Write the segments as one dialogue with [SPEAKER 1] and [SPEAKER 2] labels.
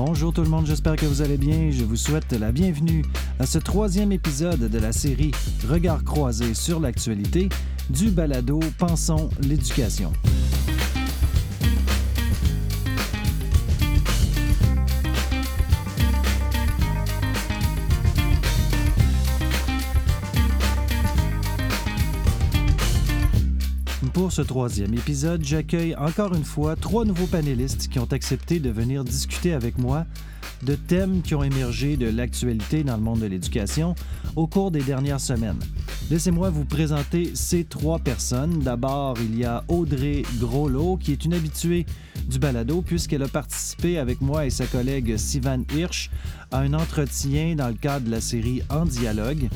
[SPEAKER 1] Bonjour tout le monde, j'espère que vous allez bien. Je vous souhaite la bienvenue à ce troisième épisode de la série Regard croisé sur l'actualité du balado Pensons l'éducation. Ce troisième épisode, j'accueille encore une fois trois nouveaux panélistes qui ont accepté de venir discuter avec moi de thèmes qui ont émergé de l'actualité dans le monde de l'éducation au cours des dernières semaines. Laissez-moi vous présenter ces trois personnes. D'abord, il y a Audrey Groslot, qui est une habituée du balado, puisqu'elle a participé avec moi et sa collègue Sivan Hirsch à un entretien dans le cadre de la série En dialogue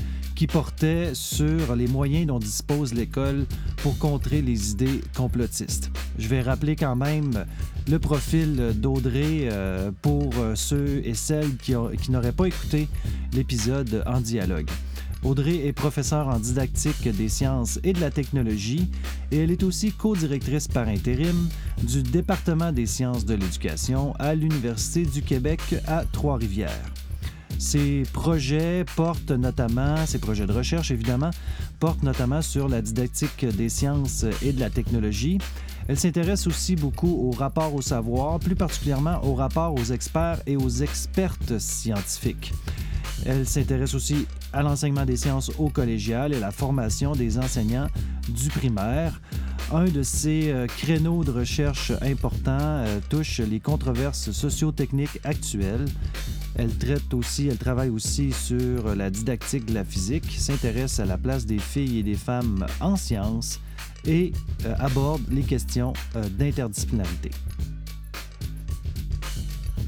[SPEAKER 1] qui portait sur les moyens dont dispose l'école pour contrer les idées complotistes. Je vais rappeler quand même le profil d'Audrey euh, pour euh, ceux et celles qui, qui n'auraient pas écouté l'épisode en dialogue. Audrey est professeure en didactique des sciences et de la technologie et elle est aussi co-directrice par intérim du département des sciences de l'éducation à l'Université du Québec à Trois-Rivières. Ces projets portent notamment, ces projets de recherche évidemment, portent notamment sur la didactique des sciences et de la technologie. Elle s'intéresse aussi beaucoup au rapport au savoir, plus particulièrement au rapport aux experts et aux expertes scientifiques. Elle s'intéresse aussi à l'enseignement des sciences au collégial et la formation des enseignants du primaire. Un de ces euh, créneaux de recherche importants euh, touche les controverses socio-techniques actuelles. Elle traite aussi, elle travaille aussi sur la didactique de la physique, s'intéresse à la place des filles et des femmes en sciences et euh, aborde les questions d'interdisciplinarité.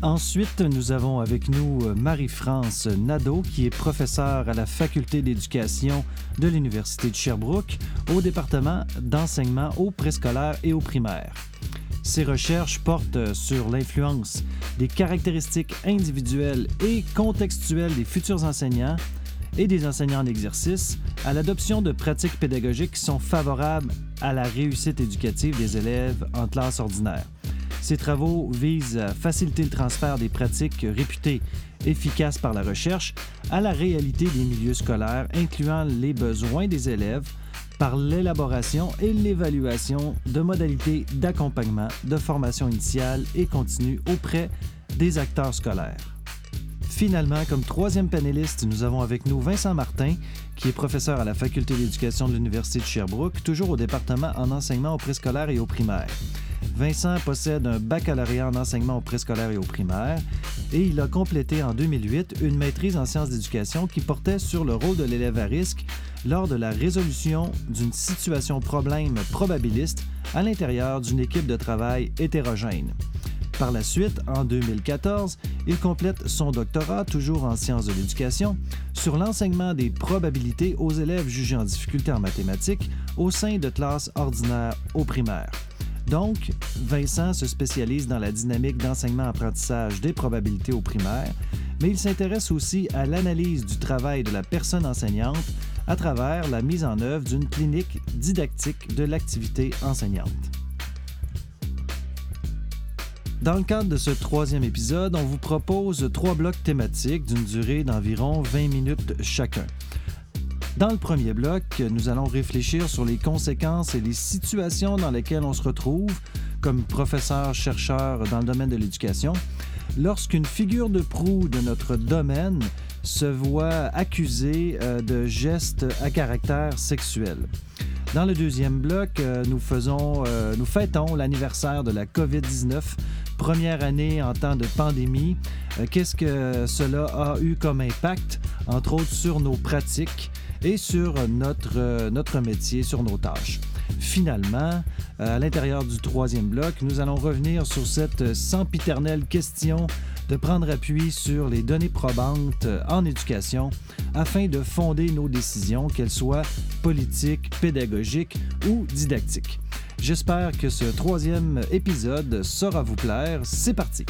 [SPEAKER 1] Ensuite, nous avons avec nous euh, Marie-France Nadeau, qui est professeure à la Faculté d'éducation de l'Université de Sherbrooke au département d'enseignement au préscolaire et au primaire. Ses recherches portent sur l'influence des caractéristiques individuelles et contextuelles des futurs enseignants et des enseignants en exercice à l'adoption de pratiques pédagogiques qui sont favorables à la réussite éducative des élèves en classe ordinaire. Ces travaux visent à faciliter le transfert des pratiques réputées efficaces par la recherche à la réalité des milieux scolaires, incluant les besoins des élèves par l'élaboration et l'évaluation de modalités d'accompagnement, de formation initiale et continue auprès des acteurs scolaires. Finalement, comme troisième panéliste, nous avons avec nous Vincent Martin, qui est professeur à la Faculté d'éducation de l'Université de Sherbrooke, toujours au département en enseignement au préscolaire et au primaire. Vincent possède un baccalauréat en enseignement au préscolaire et au primaire et il a complété en 2008 une maîtrise en sciences d'éducation qui portait sur le rôle de l'élève à risque lors de la résolution d'une situation problème probabiliste à l'intérieur d'une équipe de travail hétérogène. Par la suite, en 2014, il complète son doctorat, toujours en sciences de l'éducation, sur l'enseignement des probabilités aux élèves jugés en difficulté en mathématiques au sein de classes ordinaires au primaire. Donc, Vincent se spécialise dans la dynamique d'enseignement-apprentissage des probabilités au primaire, mais il s'intéresse aussi à l'analyse du travail de la personne enseignante à travers la mise en œuvre d'une clinique didactique de l'activité enseignante. Dans le cadre de ce troisième épisode, on vous propose trois blocs thématiques d'une durée d'environ 20 minutes chacun. Dans le premier bloc, nous allons réfléchir sur les conséquences et les situations dans lesquelles on se retrouve comme professeur-chercheur dans le domaine de l'éducation lorsqu'une figure de proue de notre domaine se voit accusée euh, de gestes à caractère sexuel. Dans le deuxième bloc, euh, nous, faisons, euh, nous fêtons l'anniversaire de la COVID-19, première année en temps de pandémie. Qu'est-ce que cela a eu comme impact, entre autres sur nos pratiques? Et sur notre, euh, notre métier, sur nos tâches. Finalement, euh, à l'intérieur du troisième bloc, nous allons revenir sur cette sempiternelle question de prendre appui sur les données probantes en éducation afin de fonder nos décisions, qu'elles soient politiques, pédagogiques ou didactiques. J'espère que ce troisième épisode saura vous plaire. C'est parti!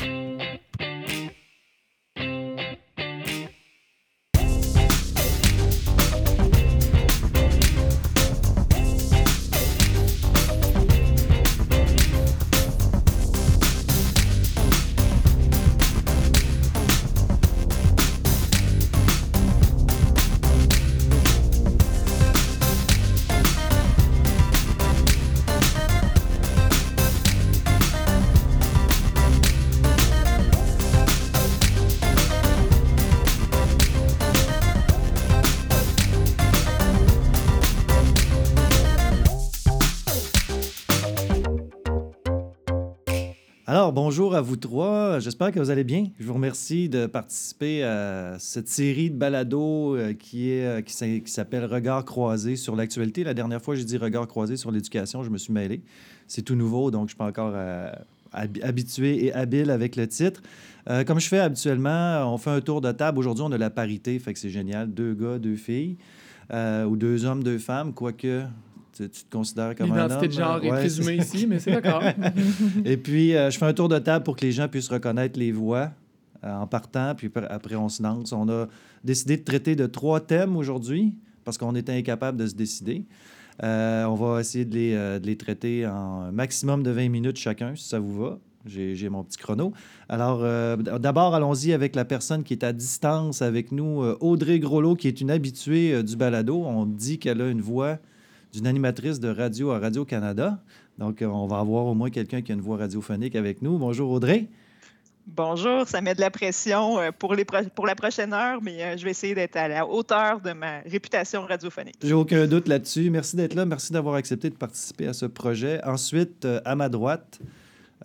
[SPEAKER 1] Bonjour à vous trois. J'espère que vous allez bien. Je vous remercie de participer à cette série de balados euh, qui, euh, qui s'appelle Regard croisé sur l'actualité. La dernière fois, j'ai dit Regard croisé sur l'éducation. Je me suis mêlé. C'est tout nouveau, donc je suis pas encore euh, habitué et habile avec le titre. comme je fais habituellement, on fait un tour de table. Aujourd'hui, on a la parité, fait c'est génial. Deux gars, deux filles. ou deux hommes, deux femmes, quoique tu, te considères comme un homme.
[SPEAKER 2] L'identité de genre est présumée ici, mais c'est d'accord.
[SPEAKER 1] Et puis, euh, je fais un tour de table pour que les gens puissent reconnaître les voix euh, en partant, puis après, on se lance. On a décidé de traiter de trois thèmes aujourd'hui parce qu'on était incapable de se décider. Euh, on va essayer de les, de les, traiter en maximum de 20 minutes chacun, si ça vous va. J'ai mon petit chrono. Alors, d'abord, allons-y avec la personne qui est à distance avec nous, Audrey Groslo, qui est une habituée du balado. On dit qu'elle a une voix d'une animatrice de radio à Radio-Canada. Donc, euh, on va avoir au moins quelqu'un qui a une voix radiophonique avec nous. Bonjour Audrey.
[SPEAKER 3] Bonjour, ça met de la pression euh, pour, les pour la prochaine heure, mais euh, je vais essayer d'être à la hauteur de ma réputation radiophonique.
[SPEAKER 1] J'ai aucun doute là-dessus. Merci d'être là. Merci d'avoir accepté de participer à ce projet. Ensuite, à ma droite,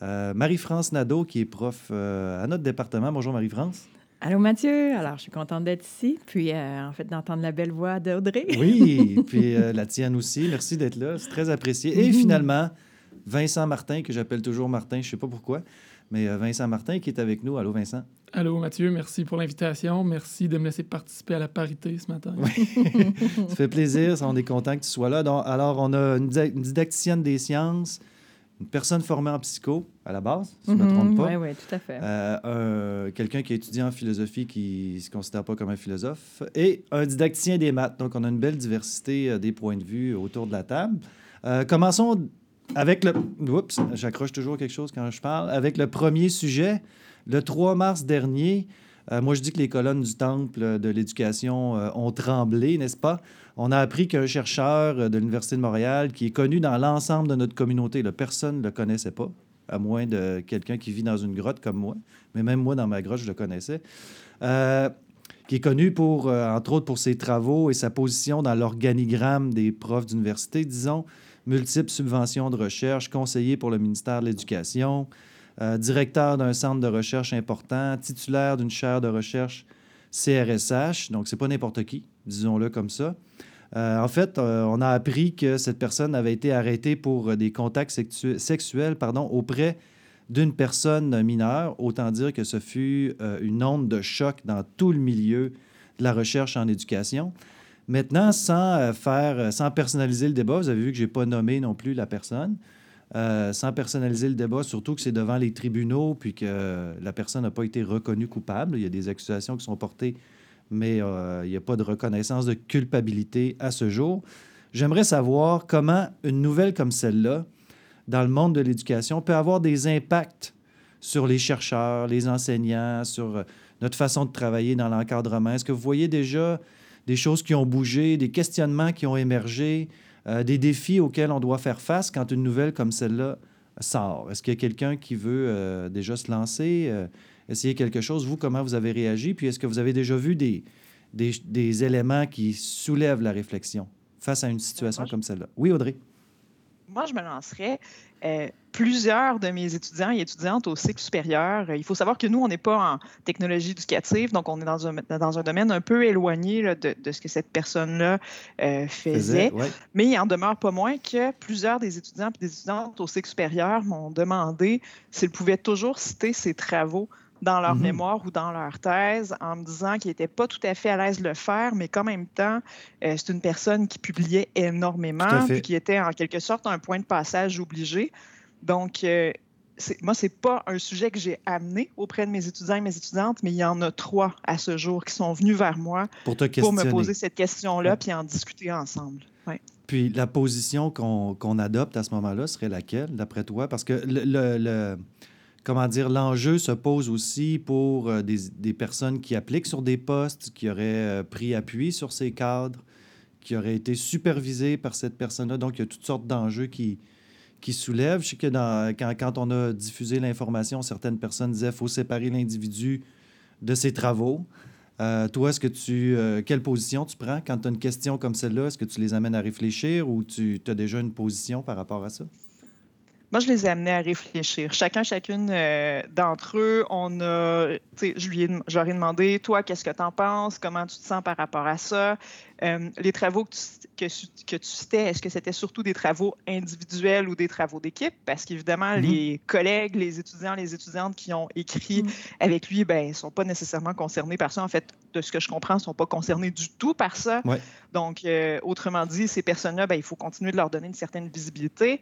[SPEAKER 1] Marie-France Nadeau, qui est prof à notre département. Bonjour Marie-France.
[SPEAKER 4] Allô Mathieu, alors je suis contente d'être ici, puis euh, en fait d'entendre la belle voix d'Audrey.
[SPEAKER 1] oui, puis euh, la tienne aussi. Merci d'être là, c'est très apprécié. Et finalement, Vincent Martin, que j'appelle toujours Martin, je ne sais pas pourquoi, mais euh, Vincent Martin qui est avec nous. Allô Vincent.
[SPEAKER 2] Allô Mathieu, merci pour l'invitation. Merci de me laisser participer à la parité ce matin.
[SPEAKER 1] Oui. ça fait plaisir, on est content que tu sois là. alors, on a une didacticienne des sciences, une personne formée en psycho à la base, si je ne me trompe pas.
[SPEAKER 4] Oui, oui, tout à fait.
[SPEAKER 1] Euh, quelqu'un qui a étudié en philosophie qui ne se considère pas comme un philosophe et un didacticien des maths. Donc, on a une belle diversité euh, des points de vue autour de la table. Euh, commençons avec le... Oups, j'accroche toujours quelque chose quand je parle. Avec le premier sujet. Le 3 mars dernier, moi, je dis que les colonnes du temple de l'éducation ont tremblé, n'est-ce pas? on a appris qu'un chercheur euh, de l'Université de Montréal, qui est connu dans l'ensemble de notre communauté, personne ne le connaissait pas, à moins de quelqu'un qui vit dans une grotte comme moi, mais même moi, dans ma grotte, je le connaissais, euh, qui est connu, pour, euh, entre autres, pour ses travaux et sa position dans l'organigramme des profs d'université, disons, multiples subventions de recherche, conseiller pour le ministère de l'Éducation, directeur d'un centre de recherche important, titulaire d'une chaire de recherche CRSH, donc c'est pas n'importe qui, disons-le comme ça. Euh, en fait, euh, on a appris que cette personne avait été arrêtée pour des contacts sexuels pardon, auprès d'une personne mineure. Autant dire que ce fut euh, une onde de choc dans tout le milieu de la recherche en éducation. Maintenant, sans faire, sans personnaliser le débat, vous avez vu que je n'ai pas nommé non plus la personne. Sans personnaliser le débat, surtout que c'est devant les tribunaux, puis que la personne n'a pas été reconnue coupable. Il y a des accusations qui sont portées mais euh, il n'y a pas de reconnaissance de culpabilité à ce jour. J'aimerais savoir comment une nouvelle comme celle-là, dans le monde de l'éducation, peut avoir des impacts sur les chercheurs, les enseignants, sur euh, notre façon de travailler dans l'encadrement. Est-ce que vous voyez déjà des choses qui ont bougé, des questionnements qui ont émergé, euh, des défis auxquels on doit faire face quand une nouvelle comme celle-là sort? Est-ce qu'il y a quelqu'un qui veut déjà se lancer? essayer quelque chose? Vous, comment vous avez réagi? Puis est-ce que vous avez déjà vu des, des, éléments qui soulèvent la réflexion face à une situation comme celle-là? Oui, Audrey?
[SPEAKER 3] Moi, je me lancerais. Euh, plusieurs de mes étudiants et étudiantes au cycle supérieur, il faut savoir que nous, on n'est pas en technologie éducative, donc on est dans un, dans un domaine un peu éloigné de, de, ce que cette personne-là euh, faisait. Mais il en demeure pas moins que plusieurs des étudiants et des étudiantes au cycle supérieur m'ont demandé s'ils pouvaient toujours citer ses travaux dans leur mhm. mémoire ou dans leur thèse en me disant qu'ils n'étaient pas tout à fait à l'aise de le faire, mais qu'en même temps, euh, c'est une personne qui publiait énormément, puis qui était en quelque sorte un point de passage obligé. Donc, euh, moi, ce n'est pas un sujet que j'ai amené auprès de mes étudiants et mes étudiantes, mais il y en a trois à ce jour qui sont venus vers moi
[SPEAKER 1] pour,
[SPEAKER 3] me poser cette question-là, puis en discuter ensemble.
[SPEAKER 1] Puis la position qu'on adopte à ce moment-là serait laquelle, d'après toi? Parce que le comment dire, l'enjeu se pose aussi pour euh, des, personnes qui appliquent sur des postes, qui auraient euh, pris appui sur ces cadres, qui auraient été supervisés par cette personne-là. Donc, il y a toutes sortes d'enjeux qui, qui soulèvent. Je sais que quand, on a diffusé l'information, certaines personnes disaient qu'il faut séparer l'individu de ses travaux. Euh, toi, est-ce que tu, quelle position tu prends quand tu as une question comme celle-là? Est-ce que tu les amènes à réfléchir ou tu as déjà une position par rapport à ça?
[SPEAKER 3] Moi, je les ai amenés à réfléchir. Chacun, chacune euh, d'entre eux, on a, je lui ai, demandé, toi, qu'est-ce que tu en penses? Comment tu te sens par rapport à ça? Euh, les travaux que tu, que, tu citais, est-ce que c'était surtout des travaux individuels ou des travaux d'équipe? Parce qu'évidemment, mm-hmm. les collègues, les étudiants, les étudiantes qui ont écrit mm. avec lui, ben, ne sont pas nécessairement concernés par ça. En fait, de ce que je comprends, ne sont pas concernés du tout par ça. Donc, euh, autrement dit, ces personnes-là, ben, il faut continuer de leur donner une certaine visibilité.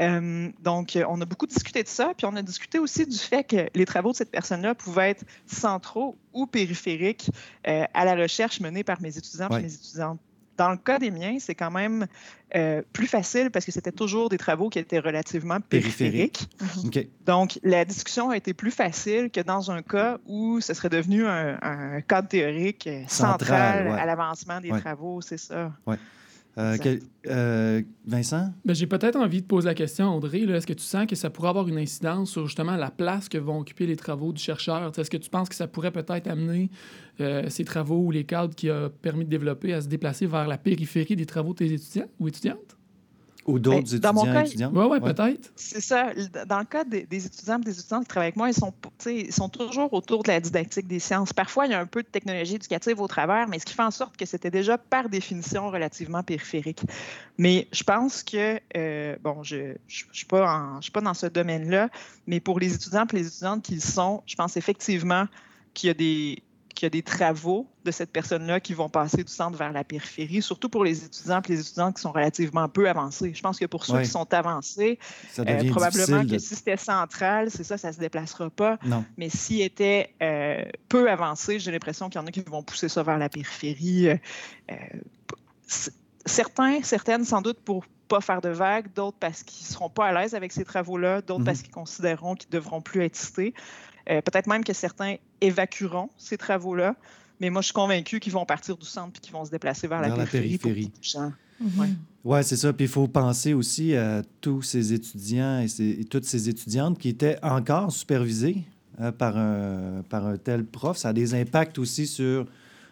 [SPEAKER 3] Euh, donc, on a beaucoup discuté de ça, puis on a discuté aussi du fait que les travaux de cette personne-là pouvaient être centraux ou périphériques euh, à la recherche menée par mes étudiants et mes étudiantes. Dans le cas des miens, c'est quand même euh, plus facile parce que c'était toujours des travaux qui étaient relativement périphériques. Mhm. Donc, la discussion a été plus facile que dans un cas où ce serait devenu un, cadre théorique central, à l'avancement des travaux, c'est ça.
[SPEAKER 1] Euh, euh, Vincent?
[SPEAKER 2] Ben, J'ai peut-être envie de poser la question, André. Est-ce que tu sens que ça pourrait avoir une incidence sur justement la place que vont occuper les travaux du chercheur? Est-ce que tu penses que ça pourrait peut-être amener euh, ces travaux ou les cadres qui ont permis de développer à se déplacer vers la périphérie des travaux de tes étudiants ou étudiantes?
[SPEAKER 1] Ou d'autres ben, étudiants, dans mon cas, étudiants.
[SPEAKER 2] Oui, ouais, peut-être.
[SPEAKER 3] C'est ça. Dans le cas des, étudiants et des étudiantes qui travaillent avec moi, ils sont, ils sont toujours autour de la didactique des sciences. Parfois, il y a un peu de technologie éducative au travers, mais ce qui fait en sorte que c'était déjà par définition relativement périphérique. Mais je pense que, euh, bon, je ne je, suis, pas suis pas dans ce domaine-là, mais pour les étudiants et les étudiantes qui le sont, je pense effectivement qu'il y a des, qu'il y a des travaux de cette personne-là qui vont passer du centre vers la périphérie, surtout pour les étudiants et les étudiantes qui sont relativement peu avancés. Je pense que pour ceux qui sont avancés, euh, probablement que si c'était central, c'est ça, ça ne se déplacera pas. Mais s'il était euh, peu avancé, j'ai l'impression qu'il y en a qui vont pousser ça vers la périphérie. Euh, certains, certaines, sans doute pour pas faire de vagues, d'autres parce qu'ils ne seront pas à l'aise avec ces travaux-là, d'autres parce qu'ils considéreront qu'ils ne devront plus être cités. Euh, peut-être même que certains évacueront ces travaux-là, mais moi, je suis convaincu qu'ils vont partir du centre et qu'ils vont se déplacer vers, la périphérie.
[SPEAKER 1] Mhm. Oui, c'est ça. Puis il faut penser aussi à tous ces étudiants et, toutes ces étudiantes qui étaient encore supervisés euh, par, un, par un tel prof. Ça a des impacts aussi sur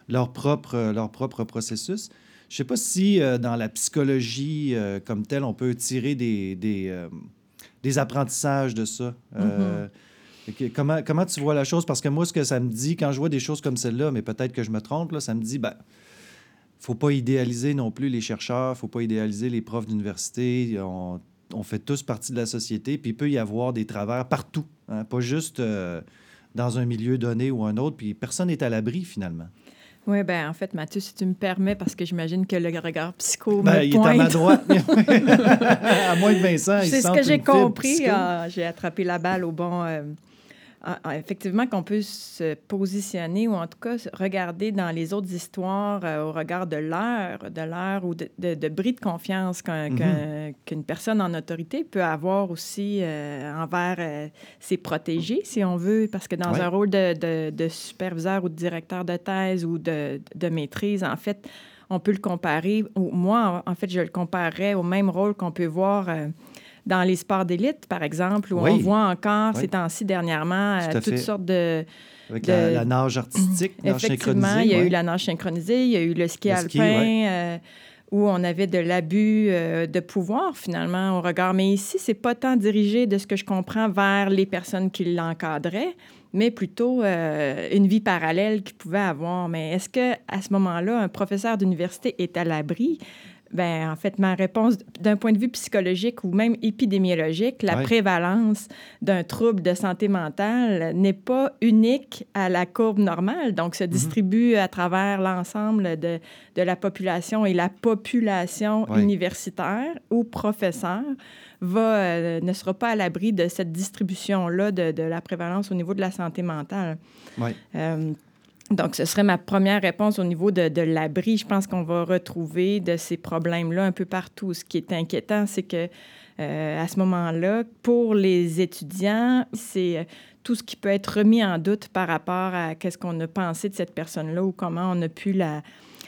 [SPEAKER 1] leur propre, leur propre processus. Je ne sais pas si euh, dans la psychologie comme telle, on peut tirer des, des, des apprentissages de ça. Mhm. Comment, comment tu vois la chose? Parce que moi, ce que ça me dit, quand je vois des choses comme celle-là, mais peut-être que je me trompe, là, ça me dit, ben, faut pas idéaliser non plus les chercheurs, faut pas idéaliser les profs d'université. On, fait tous partie de la société, puis il peut y avoir des travers partout, hein, pas juste euh, dans un milieu donné ou un autre, puis personne n'est à l'abri finalement.
[SPEAKER 4] Oui, ben en fait, Mathieu, si tu me permets, parce que j'imagine que le regard psycho ben, il est à
[SPEAKER 1] ma droite. à moins que Vincent,
[SPEAKER 4] C'est ce que j'ai compris. Ah, j'ai attrapé la balle au bon, euh, effectivement qu'on peut se positionner ou en tout cas regarder dans les autres histoires euh, au regard de l'heure, de l'heure ou de, de, bris de confiance mm-hmm. qu'une personne en autorité peut avoir aussi euh, envers euh, ses protégés, si on veut, parce que dans un rôle de, de, superviseur ou de directeur de thèse ou de, maîtrise, en fait, on peut le comparer, ou moi, en fait, je le comparerais au même rôle qu'on peut voir dans les sports d'élite, par exemple, où on voit encore ces temps-ci dernièrement euh, toutes sortes de...
[SPEAKER 1] Avec La, nage artistique,
[SPEAKER 4] nage Effectivement, il y a eu la nage synchronisée, il y a eu le ski alpin, euh, où on avait de l'abus euh, de pouvoir, finalement, au regard. Mais ici, c'est pas tant dirigé, de ce que je comprends, vers les personnes qui l'encadraient, mais plutôt une vie parallèle qu'ils pouvaient avoir. Mais est-ce que à ce moment-là, un professeur d'université est à l'abri? Ben, en fait, ma réponse, d'un point de vue psychologique ou même épidémiologique, la prévalence d'un trouble de santé mentale n'est pas unique à la courbe normale, donc se mhm. distribue à travers l'ensemble de, de, la population et la population universitaire ou professeur va, euh, ne sera pas à l'abri de cette distribution-là de, de, la prévalence au niveau de la santé mentale.
[SPEAKER 1] Oui. Euh,
[SPEAKER 4] donc, ce serait ma première réponse au niveau de, de l'abri. Je pense qu'on va retrouver de ces problèmes-là un peu partout. Ce qui est inquiétant, c'est que euh, à ce moment-là, pour les étudiants, c'est euh, tout ce qui peut être remis en doute par rapport à qu'est-ce qu'on a pensé de cette personne-là ou comment on a pu la,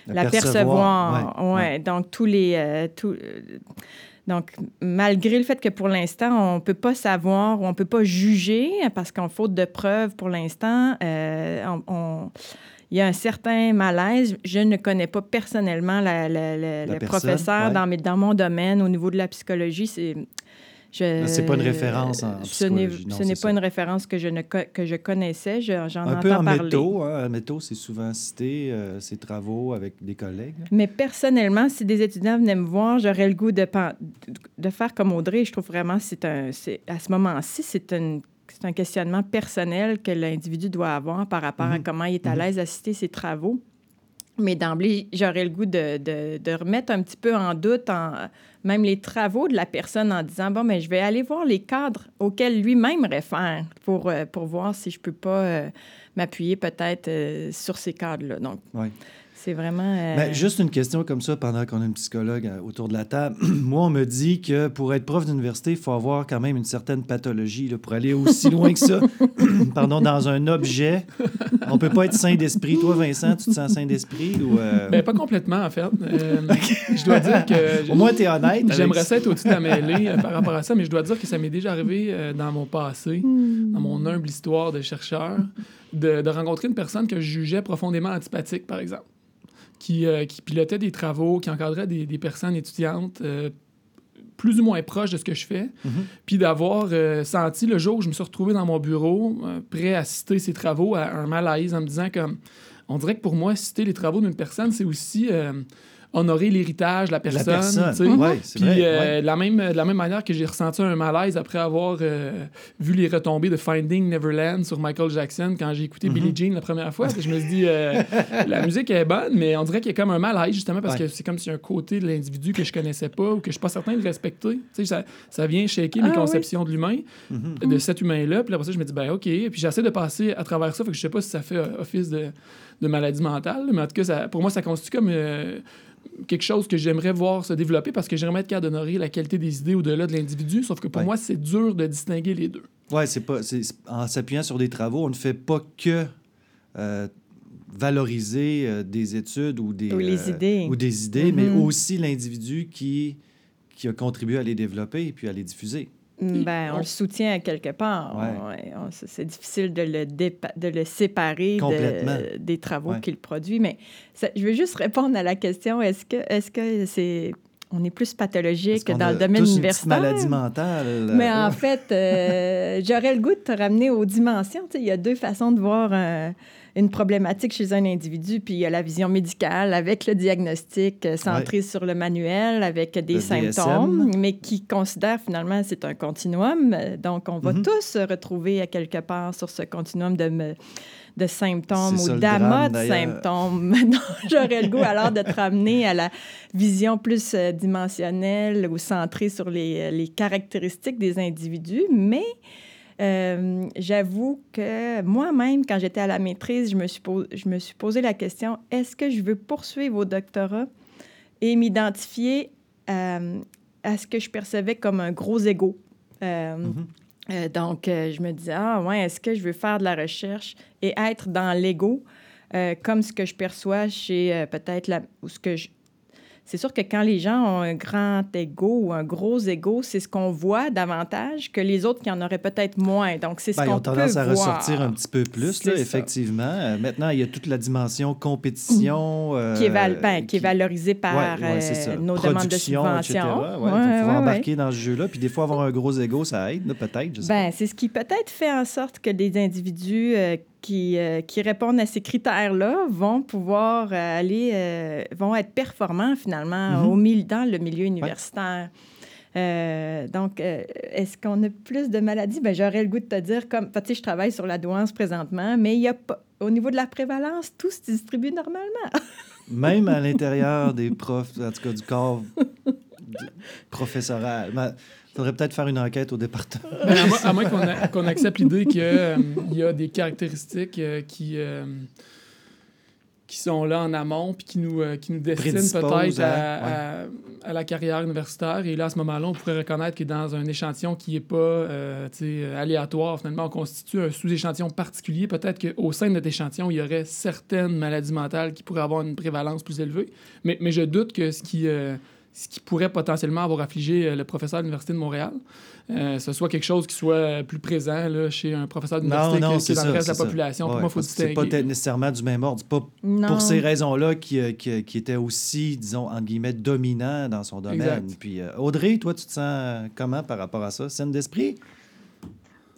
[SPEAKER 4] la, percevoir. Ouais, Donc, tous les... Euh, donc, malgré le fait que pour l'instant, on ne peut pas savoir ou on ne peut pas juger, parce qu'en faute de preuves pour l'instant, euh, on, il y a un certain malaise. Je ne connais pas personnellement le professeur dans, dans mon domaine au niveau de la psychologie. C'est
[SPEAKER 1] C'est pas une référence en.
[SPEAKER 4] Ce n'est pas une référence que je, ne que je connaissais. J'en
[SPEAKER 1] Un peu en métaux. Hein, métaux, c'est souvent cité, euh, ses travaux avec des collègues.
[SPEAKER 4] Mais personnellement, si des étudiants venaient me voir, j'aurais le goût de, de faire comme Audrey. Je trouve vraiment c'est un, à ce moment-ci, c'est un, un questionnement personnel que l'individu doit avoir par rapport à mhm. comment il est à mhm. l'aise à citer ses travaux. Mais d'emblée, j'aurais le goût de, remettre un petit peu en doute même les travaux de la personne en disant, bon, mais je vais aller voir les cadres auxquels lui-même réfère pour, euh, pour voir si je peux pas euh, m'appuyer peut-être euh, sur ces cadres-là. Donc, c'est vraiment.
[SPEAKER 1] Euh, ben, juste une question comme ça pendant qu'on a une psychologue euh, autour de la table. Moi, on me dit que pour être prof d'université, il faut avoir quand même une certaine pathologie pour aller aussi loin que ça. Pardon, dans un objet. On peut pas être sain d'esprit. Toi, Vincent, tu te sens sain d'esprit ou.
[SPEAKER 2] Euh? Ben, pas complètement, en fait. je dois dire que.
[SPEAKER 1] Au moins, tu es honnête.
[SPEAKER 2] J'aimerais ça être au-dessus de la mêlée par rapport à ça, mais je dois dire que ça m'est déjà arrivé dans mon passé, hmm. dans mon humble histoire de chercheur, de, de rencontrer une personne que je jugeais profondément antipathique, par exemple qui, euh, qui pilotait des travaux, qui encadrait des, des personnes étudiantes euh, plus ou moins proches de ce que je fais, mhm. puis d'avoir euh, senti le jour où je me suis retrouvé dans mon bureau, prêt à citer ses travaux, à un malaise en me disant comme, on dirait que pour moi, citer les travaux d'une personne, c'est aussi honorer l'héritage de la personne. La
[SPEAKER 1] personne. Ouais,
[SPEAKER 2] Puis euh, la, même, de la même manière que j'ai ressenti un malaise après avoir euh, vu les retombées de Finding Neverland sur Michael Jackson quand j'ai écouté Billie mhm. Jean la première fois. je me suis dit, euh, la musique est bonne, mais on dirait qu'il y a comme un malaise justement parce que c'est comme si un côté de l'individu que je connaissais pas ou que je suis pas certain de respecter. Ça, ça vient shaker mes ah conceptions de l'humain, mhm. de cet humain-là. Puis après ça, je me dis, ben OK. Puis j'essaie de passer à travers ça. Fait que je sais pas si ça fait office de, de maladie mentale, mais en tout cas, ça, pour moi, ça constitue comme quelque chose que j'aimerais voir se développer parce que j'aimerais être capable d'honorer la qualité des idées au-delà de l'individu, sauf que pour moi, c'est dur de distinguer les deux.
[SPEAKER 1] Oui, c'est pas. En s'appuyant sur des travaux, on ne fait pas que euh, valoriser euh, des études ou des,
[SPEAKER 4] ou les
[SPEAKER 1] euh,
[SPEAKER 4] idées,
[SPEAKER 1] ou des idées mais mm-hmm. aussi l'individu qui, qui a contribué à les développer et puis à les diffuser.
[SPEAKER 4] Mm, ben, on le soutient à quelque part. c'est difficile de le, de le séparer des travaux qu'il produit. Mais je veux juste répondre à la question est-ce que est-ce que c'est on est plus pathologique que dans le domaine tous universitaire?
[SPEAKER 1] Une maladie mentale?
[SPEAKER 4] Mais en fait, euh, j'aurais le goût de te ramener aux dimensions. il y a deux façons de voir un, une problématique chez un individu, puis il y a la vision médicale avec le diagnostic euh, centré sur le manuel, avec des symptômes, mais qui considère finalement c'est un continuum. Donc, on va mhm. tous se retrouver à quelque part sur ce continuum de, de symptômes ou d'amas de symptômes. J'aurais le goût alors de te ramener à la vision plus euh, dimensionnelle ou centrée sur les, les caractéristiques des individus, mais euh, j'avoue que moi-même, quand j'étais à la maîtrise, je me suis, je me suis posé la question, est-ce que je veux poursuivre au doctorat et m'identifier euh, à ce que je percevais comme un gros ego? Euh, mm-hmm. donc, je me disais, ah ouais, est-ce que je veux faire de la recherche et être dans l'ego comme ce que je perçois chez peut-être ou ce que je, c'est sûr que quand les gens ont un grand ego ou un gros ego, c'est ce qu'on voit davantage que les autres qui en auraient peut-être moins. Donc, c'est ce ben, qu'on peut voir. Ils ont tendance à
[SPEAKER 1] ressortir un petit peu plus, là, effectivement. Euh, maintenant, il y a toute la dimension compétition.
[SPEAKER 4] Euh, qui, est ben, qui, est valorisée par euh, nos demandes de subvention.
[SPEAKER 1] Faut pouvoir embarquer dans ce jeu-là. Puis des fois, avoir un gros ego, ça aide, peut-être.
[SPEAKER 4] Ben, c'est ce qui peut-être fait en sorte que des individus qui, euh, qui, répondent à ces critères-là vont pouvoir euh, aller, euh, vont être performants finalement mhm. au dans le milieu universitaire. donc, est-ce qu'on a plus de maladies? Ben, j'aurais le goût de te dire, comme, tu sais, je travaille sur la douance présentement, mais il y a pas, au niveau de la prévalence, tout se distribue normalement.
[SPEAKER 1] Même à l'intérieur des profs, en tout cas du corps professoral. Faudrait peut-être faire une enquête au département.
[SPEAKER 2] à moins, qu'on accepte l'idée qu'il euh, y a des caractéristiques euh, qui, euh, qui sont là en amont puis qui nous, qui nous destinent peut-être à, à, la carrière universitaire. Et là, à ce moment-là, on pourrait reconnaître que dans un échantillon qui n'est pas aléatoire, finalement, on constitue un sous-échantillon particulier. Peut-être qu'au sein de notre échantillon, il y aurait certaines maladies mentales qui pourraient avoir une prévalence plus élevée. Mais, mais je doute que ce qui ce qui pourrait potentiellement avoir affligé euh, le professeur de l'Université de Montréal. Euh, ce soit quelque chose qui soit plus présent là, chez un professeur d'université que, dans le reste de la population. pour moi, faut
[SPEAKER 1] C'est pas nécessairement du même ordre. Pas pour ces raisons-là qui, qui, qui, était aussi, disons, entre guillemets, dominant dans son domaine. Puis, Audrey, toi, tu te sens comment par rapport à ça? Scène d'esprit?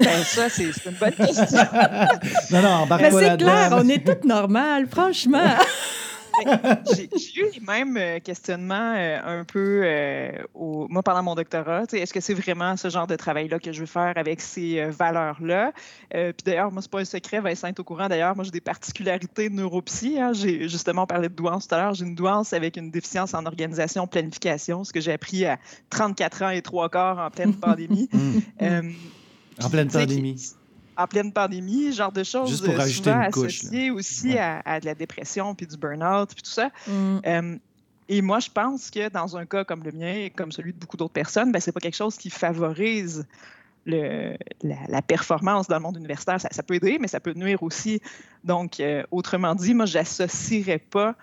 [SPEAKER 3] Ben, ça, c'est une bonne question.
[SPEAKER 1] non, non,
[SPEAKER 4] Mais c'est clair, on est toutes normales, franchement.
[SPEAKER 3] J'ai eu les mêmes euh, questionnements euh, un peu, euh, au, moi, pendant mon doctorat. Est-ce que c'est vraiment ce genre de travail-là que je veux faire avec ces valeurs-là? Puis d'ailleurs, moi, c'est pas un secret, Vincent est au courant. D'ailleurs, moi, j'ai des particularités neuropsy. Hein. J'ai justement parlé de douance tout à l'heure. J'ai une douance avec une déficience en organisation, planification, ce que j'ai appris à 34 ans et trois quarts en pleine pandémie.
[SPEAKER 1] Mmh. En pleine pandémie.
[SPEAKER 3] En pleine pandémie, genre de choses
[SPEAKER 1] Juste pour euh, souvent une couche,
[SPEAKER 3] associées aussi à, de la dépression, puis du burn-out, puis tout ça. Mm. Euh, et moi, je pense que dans un cas comme le mien, comme celui de beaucoup d'autres personnes, ben, ce n'est pas quelque chose qui favorise le, la, performance dans le monde universitaire. Ça, peut aider, mais ça peut nuire aussi. Donc, euh, autrement dit, moi, j'associerais pas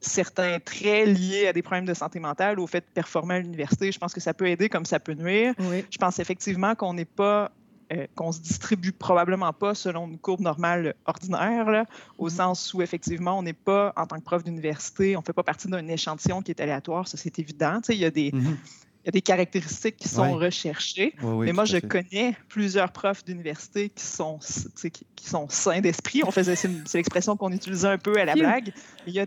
[SPEAKER 3] certains traits liés à des problèmes de santé mentale au fait de performer à l'université. Je pense que ça peut aider comme ça peut nuire. Je pense effectivement qu'on n'est pas euh, qu'on se distribue probablement pas selon une courbe normale ordinaire, là, au mm-hmm. sens où effectivement on n'est pas, en tant que prof d'université, on ne fait pas partie d'un échantillon qui est aléatoire, ça c'est évident. Il y a des. Il y a des caractéristiques qui sont recherchées. mais moi, je connais plusieurs profs d'université qui sont, qui, sont sains d'esprit. On faisait, c'est l'expression qu'on utilisait un peu à la blague. Il y a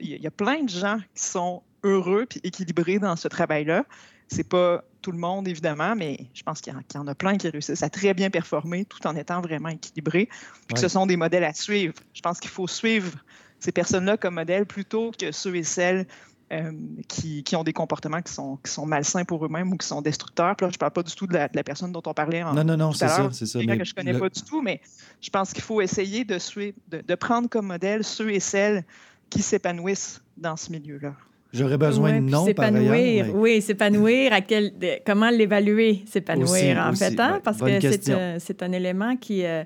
[SPEAKER 3] il y a plein de gens qui sont heureux et équilibrés dans ce travail-là. C'est pas tout le monde, évidemment, mais je pense qu'il y, en a plein qui réussissent à très bien performer tout en étant vraiment équilibrés. Puis que ce sont des modèles à suivre. Je pense qu'il faut suivre ces personnes-là comme modèles plutôt que ceux et celles euh, qui, ont des comportements qui sont, qui sont malsains pour eux-mêmes ou qui sont destructeurs. Puis là, je ne parle pas du tout de la, personne dont on parlait en
[SPEAKER 1] Non, non, non, c'est ça, c'est ça.
[SPEAKER 3] que je ne connais pas du tout, mais je pense qu'il faut essayer de, suivre, de prendre comme modèle ceux et celles qui s'épanouissent dans ce milieu-là.
[SPEAKER 1] J'aurais besoin de noms, par ailleurs.
[SPEAKER 4] Oui, s'épanouir, à quel, comment l'évaluer, s'épanouir, en fait, hein? parce que c'est un, élément qui, euh,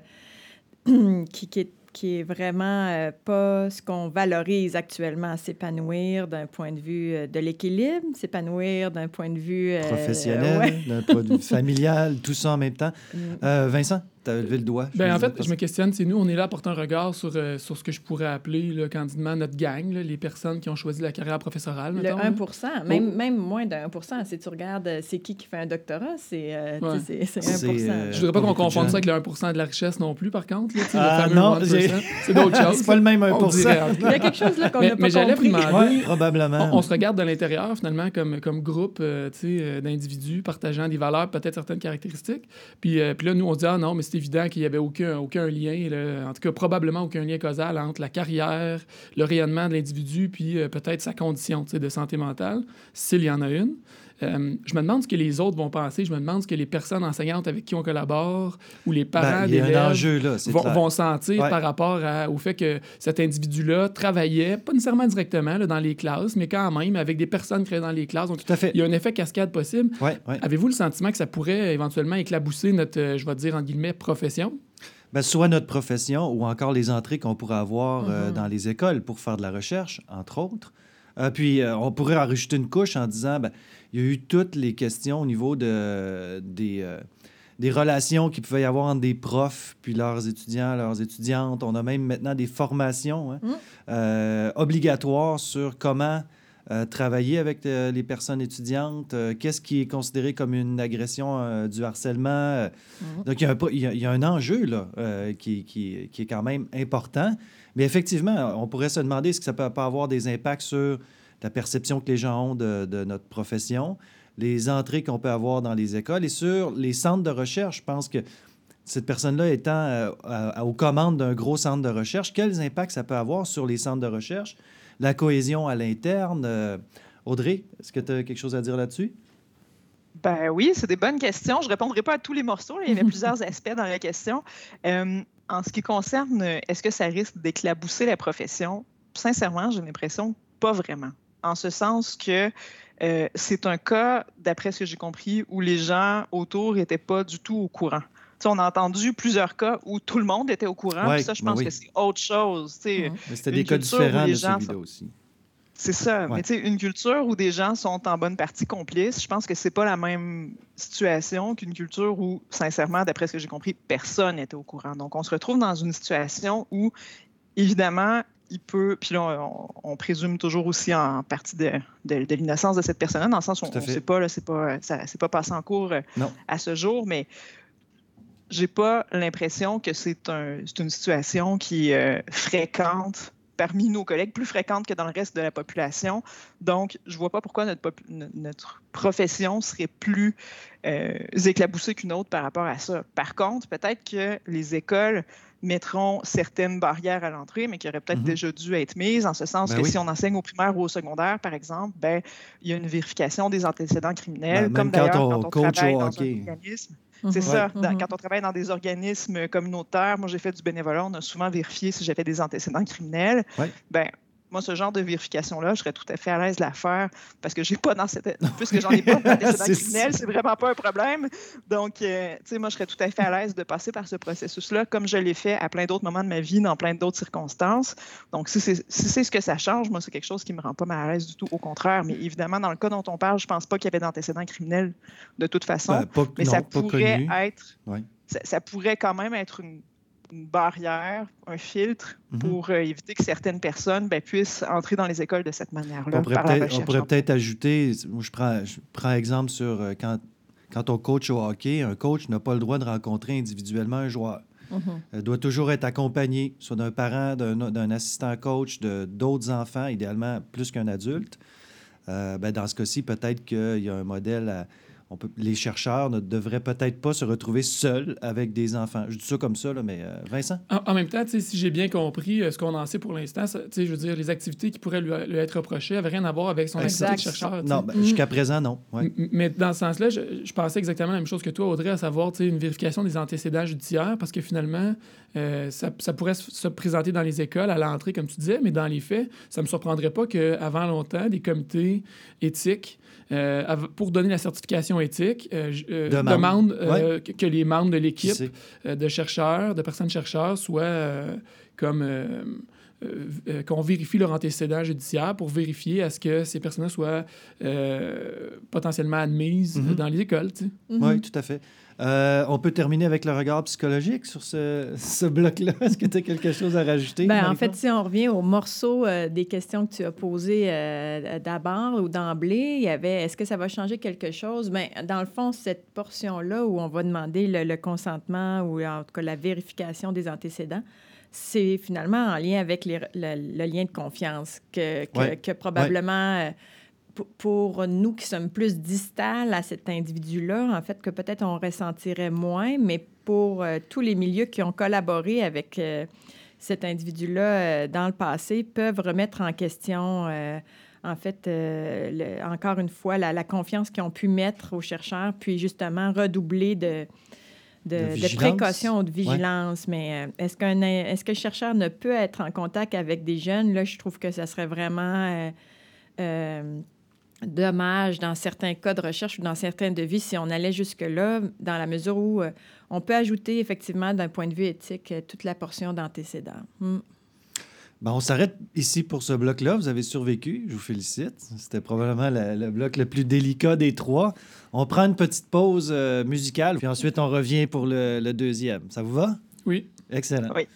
[SPEAKER 4] qui, qui, est qui est vraiment euh, pas ce qu'on valorise actuellement, s'épanouir d'un point de vue euh, de l'équilibre, s'épanouir d'un point de vue
[SPEAKER 1] professionnel, d'un point de vue familial, tout ça en même temps. Mm. Vincent? Tu as levé le doigt.
[SPEAKER 2] Ben, en fait, je me questionne, c'est nous, on est là à porter un regard sur, euh, sur ce que je pourrais appeler là, candidement notre gang, les personnes qui ont choisi la carrière professorale.
[SPEAKER 4] Le 1 même, même moins de 1 Si tu regardes, euh, c'est qui qui fait un doctorat, c'est euh, 1
[SPEAKER 2] Je voudrais pas qu'on confonde ça avec le 1% de la richesse non plus, par contre.
[SPEAKER 1] ah, non,
[SPEAKER 2] c'est d'autres choses.
[SPEAKER 1] c'est pas le même 1
[SPEAKER 4] Il y a quelque chose là qu'on n'a pas mais j'allais demander,
[SPEAKER 1] probablement.
[SPEAKER 2] On, se regarde de l'intérieur, finalement, comme, comme groupe d'individus partageant des valeurs, peut-être certaines caractéristiques. Puis, puis là, nous, on se dit, ah non, mais c'est évident qu'il n'y avait aucun, aucun lien, en tout cas probablement aucun lien causal entre la carrière, le rayonnement de l'individu, puis euh, peut-être sa condition de santé mentale, s'il y en a une. Euh, je me demande ce que les autres vont penser. Je me demande ce que les personnes enseignantes avec qui on collabore ou les parents des d'élèves vont, sentir par rapport au fait que cet individu-là travaillait, pas nécessairement directement dans les classes, mais quand même avec des personnes créées dans les classes. Donc,
[SPEAKER 1] Tout à fait.
[SPEAKER 2] il y a un effet cascade possible. Avez-vous le sentiment que ça pourrait éventuellement éclabousser notre, euh, je vais dire, en guillemets, profession?
[SPEAKER 1] Ben, soit notre profession ou encore les entrées qu'on pourrait avoir euh, mm-hmm. dans les écoles pour faire de la recherche, entre autres. puis on pourrait en rajouter une couche en disant, ben, il y a eu toutes les questions au niveau de, des, euh, des relations qu'il pouvait y avoir entre des profs puis leurs étudiants, leurs étudiantes. On a même maintenant des formations hein, mmh. euh, obligatoires sur comment euh, travailler avec les personnes étudiantes, qu'est-ce qui est considéré comme une agression du harcèlement. Mmh. Donc, il y, a un, il, y a, un, enjeu là, qui, qui, qui, est quand même important. Mais effectivement, on pourrait se demander est-ce que ça peut pas avoir des impacts sur la perception que les gens ont de, notre profession, les entrées qu'on peut avoir dans les écoles et sur les centres de recherche. Je pense que cette personne-là étant euh, aux commandes d'un gros centre de recherche, quels impacts ça peut avoir sur les centres de recherche, la cohésion à l'interne? Euh, Audrey, est-ce que tu as quelque chose à dire là-dessus?
[SPEAKER 3] Ben oui, c'est des bonnes questions. Je ne répondrai pas à tous les morceaux. Il y avait plusieurs aspects dans la question. Euh, en ce qui concerne, est-ce que ça risque d'éclabousser la profession? Sincèrement, j'ai l'impression pas vraiment en ce sens que euh, c'est un cas, d'après ce que j'ai compris, où les gens autour n'étaient pas du tout au courant. on a entendu plusieurs cas où tout le monde était au courant. ça, je ben pense que c'est autre chose.
[SPEAKER 1] Mais c'était des cas différents de celui-là aussi.
[SPEAKER 3] C'est ça. Mais tu sais, une culture où des gens sont en bonne partie complices, je pense que c'est pas la même situation qu'une culture où, sincèrement, d'après ce que j'ai compris, personne n'était au courant. Donc, on se retrouve dans une situation où, évidemment, il peut, puis là, on, présume toujours aussi en partie de, l'innocence de cette personne-là, dans le sens où on ne sait pas, c'est pas, pas passé en cours euh, à ce jour, mais j'ai pas l'impression que c'est un, une situation qui est euh, fréquente parmi nos collègues, plus fréquente que dans le reste de la population. Donc, je vois pas pourquoi notre, notre profession serait plus euh, éclaboussée qu'une autre par rapport à ça. Par contre, peut-être que les écoles mettront certaines barrières à l'entrée, mais qui auraient peut-être mhm. déjà dû être mises, en ce sens ben que si on enseigne au primaire ou au secondaire, par exemple, ben, il y a une vérification des antécédents criminels, ben, comme d'ailleurs quand, on travaille dans un organisme. C'est ça. Mhm. Quand on travaille dans des organismes communautaires, moi j'ai fait du bénévolat, on a souvent vérifié si j'avais des antécédents criminels. Ben, moi, ce genre de vérification-là, je serais tout à fait à l'aise de la faire parce que j'ai pas dans cette. Puisque j'en ai pas d'antécédents criminels, c'est vraiment pas un problème. Donc, euh, tu sais, moi, je serais tout à fait à l'aise de passer par ce processus-là, comme je l'ai fait à plein d'autres moments de ma vie, dans plein d'autres circonstances. Donc, si c'est ce que ça change, moi, c'est quelque chose qui me rend pas mal à l'aise du tout. Au contraire. Mais évidemment, dans le cas dont on parle, je pense pas qu'il y avait d'antécédents criminels de toute façon. Ben, mais ça pourrait être. ça pourrait quand même être une une barrière, un filtre mhm. pour euh, éviter que certaines personnes ben, puissent entrer dans les écoles de cette manière-là.
[SPEAKER 1] On pourrait peut-être ajouter, je prends, je prends exemple sur euh, quand, quand on coach au hockey, un coach n'a pas le droit de rencontrer individuellement un joueur. Il mhm. doit toujours être accompagné, soit d'un parent, d'un assistant coach, d'autres enfants, idéalement plus qu'un adulte. Euh, ben, dans ce cas-ci, peut-être qu'il y a un modèle à, les chercheurs ne devraient peut-être pas se retrouver seuls avec des enfants. Je dis ça comme ça, là, mais euh, Vincent?
[SPEAKER 2] En, même temps, si j'ai bien compris euh, ce qu'on en sait pour l'instant, je veux dire, les activités qui pourraient lui, être reprochées n'avaient rien à voir avec son activité de chercheur.
[SPEAKER 1] Non, ben, jusqu'à présent, non.
[SPEAKER 2] Mais dans ce sens-là, je, pensais exactement la même chose que toi, Audrey, à savoir une vérification des antécédents judiciaires, parce que finalement, euh, ça, ça, pourrait se présenter dans les écoles à l'entrée, comme tu disais, mais dans les faits, ça ne me surprendrait pas qu'avant longtemps, des comités éthiques euh, pour donner la certification éthique, euh, euh, demande, que, les membres de l'équipe de chercheurs, de personnes chercheurs, soient comme qu'on vérifie leur antécédent judiciaire pour vérifier à ce que ces personnes soient potentiellement admises mm-hmm. dans les écoles.
[SPEAKER 1] Tu Oui, tout à fait. Euh, on peut terminer avec le regard psychologique sur ce, bloc-là. Est-ce que tu as quelque chose à rajouter?
[SPEAKER 4] Ben, en fait, si on revient au morceau euh, des questions que tu as posées euh, d'abord ou d'emblée, il y avait est-ce que ça va changer quelque chose? Bien, dans le fond, cette portion-là où on va demander le, consentement ou en tout cas la vérification des antécédents, c'est finalement en lien avec le, lien de confiance que, que, probablement pour nous qui sommes plus distales à cet individu-là, en fait, que peut-être on ressentirait moins, mais pour euh, tous les milieux qui ont collaboré avec euh, cet individu-là euh, dans le passé, peuvent remettre en question, en fait, encore une fois, la, confiance qu'ils ont pu mettre aux chercheurs, puis justement redoubler de, de, précaution ou de vigilance. Mais est-ce qu'un est-ce que le chercheur ne peut être en contact avec des jeunes? Là, je trouve que ça serait vraiment dommage dans certains cas de recherche ou dans certains devis si on allait jusque-là, dans la mesure où euh, on peut ajouter effectivement d'un point de vue éthique euh, toute la portion d'antécédents. Hmm.
[SPEAKER 1] Ben, on s'arrête ici pour ce bloc-là. Vous avez survécu, je vous félicite. C'était probablement le, bloc le plus délicat des trois. On prend une petite pause euh, musicale, puis ensuite on revient pour le, le deuxième. Ça vous va?
[SPEAKER 2] Oui.
[SPEAKER 1] Excellent.
[SPEAKER 3] Oui.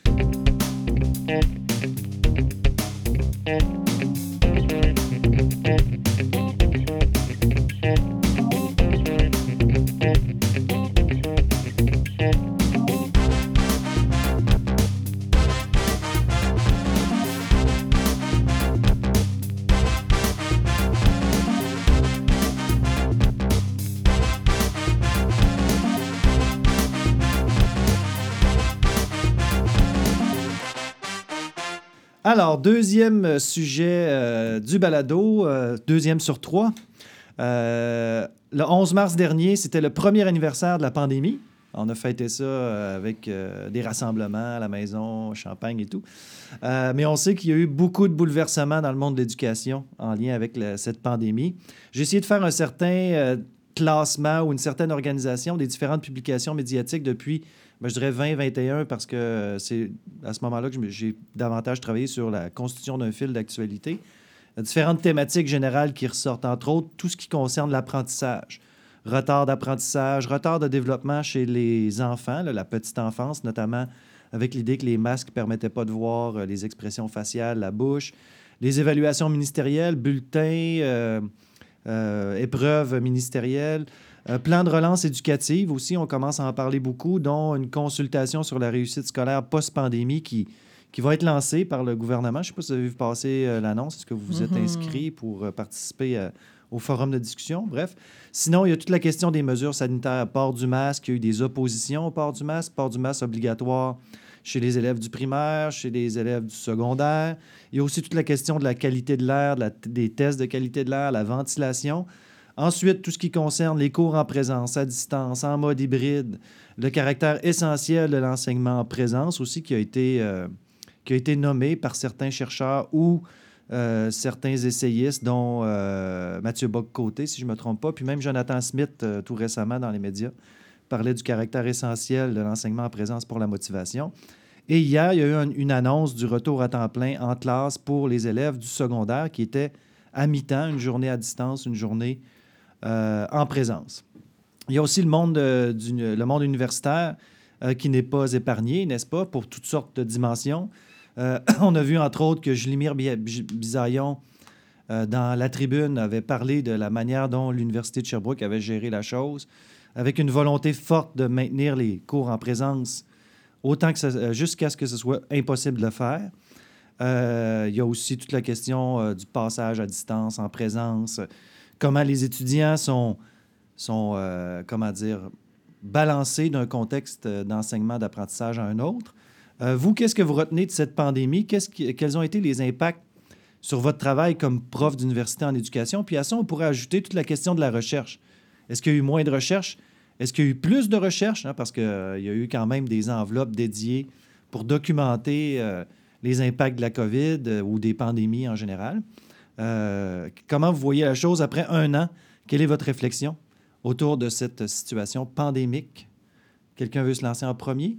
[SPEAKER 1] Alors, deuxième euh, sujet euh, du balado, euh, deuxième sur trois. le 11 mars dernier, c'était le premier anniversaire de la pandémie. On a fêté ça avec des rassemblements à la maison, champagne et tout. mais on sait qu'il y a eu beaucoup de bouleversements dans le monde de l'éducation en lien avec cette pandémie. J'ai essayé de faire un certain classement ou une certaine organisation des différentes publications médiatiques depuis ben, je dirais 20-21 parce que c'est à ce moment-là que j'ai davantage travaillé sur la constitution d'un fil d'actualité. différentes thématiques générales qui ressortent, entre autres tout ce qui concerne l'apprentissage. Retard d'apprentissage, retard de développement chez les enfants, la petite enfance, notamment avec l'idée que les masques ne permettaient pas de voir euh, les expressions faciales, la bouche, les évaluations ministérielles, bulletins, euh, euh, épreuves ministérielles, plan de relance éducative aussi, on commence à en parler beaucoup, dont une consultation sur la réussite scolaire post-pandémie qui, qui va être lancée par le gouvernement. Je ne sais pas si vous avez vu passer l'annonce. Est-ce que vous vous êtes mm-hmm. inscrit pour participer au forum de discussion? Bref. Sinon, il y a toute la question des mesures sanitaires, port du masque. Il y a eu des oppositions au port du masque, port du masque obligatoire chez les élèves du primaire, chez les élèves du secondaire. Il y a aussi toute la question de la qualité de l'air, des tests de qualité de l'air, la ventilation. Ensuite, tout ce qui concerne les cours en présence, à distance, en mode hybride, le caractère essentiel de l'enseignement en présence aussi qui a été, euh, qui a été nommé par certains chercheurs ou euh, certains essayistes, dont euh, Mathieu Bock-Côté, si je ne me trompe pas, puis même Jonathan Smith, tout récemment dans les médias, parlait du caractère essentiel de l'enseignement en présence pour la motivation. Et hier, il y a eu une annonce du retour à temps plein en classe pour les élèves du secondaire qui était à mi-temps, une journée à distance, une journée en présence. Il y a aussi le monde, du, le monde universitaire euh, qui n'est pas épargné, n'est-ce pas, pour toutes sortes de dimensions. Euh, on a vu, entre autres, que Julimir Bisaillon, dans la tribune, avait parlé de la manière dont l'Université de Sherbrooke avait géré la chose, avec une volonté forte de maintenir les cours en présence autant que euh, jusqu'à ce que ce soit impossible de le faire. Euh, il y a aussi toute la question euh, du passage à distance, en présence, comment les étudiants sont, sont comment dire, balancés d'un contexte d'enseignement, d'apprentissage à un autre. vous, qu'est-ce que vous retenez de cette pandémie? Quels ont été les impacts sur votre travail comme prof d'université en éducation? Puis à ça, on pourrait ajouter toute la question de la recherche. Est-ce qu'il y a eu moins de recherche? Est-ce qu'il y a eu plus de recherches? Hein, parce qu'il euh, y a eu quand même des enveloppes dédiées pour documenter euh, les impacts de la COVID euh, ou des pandémies en général. Comment vous voyez la chose après un an? Quelle est votre réflexion autour de cette situation pandémique? Quelqu'un veut se lancer en premier?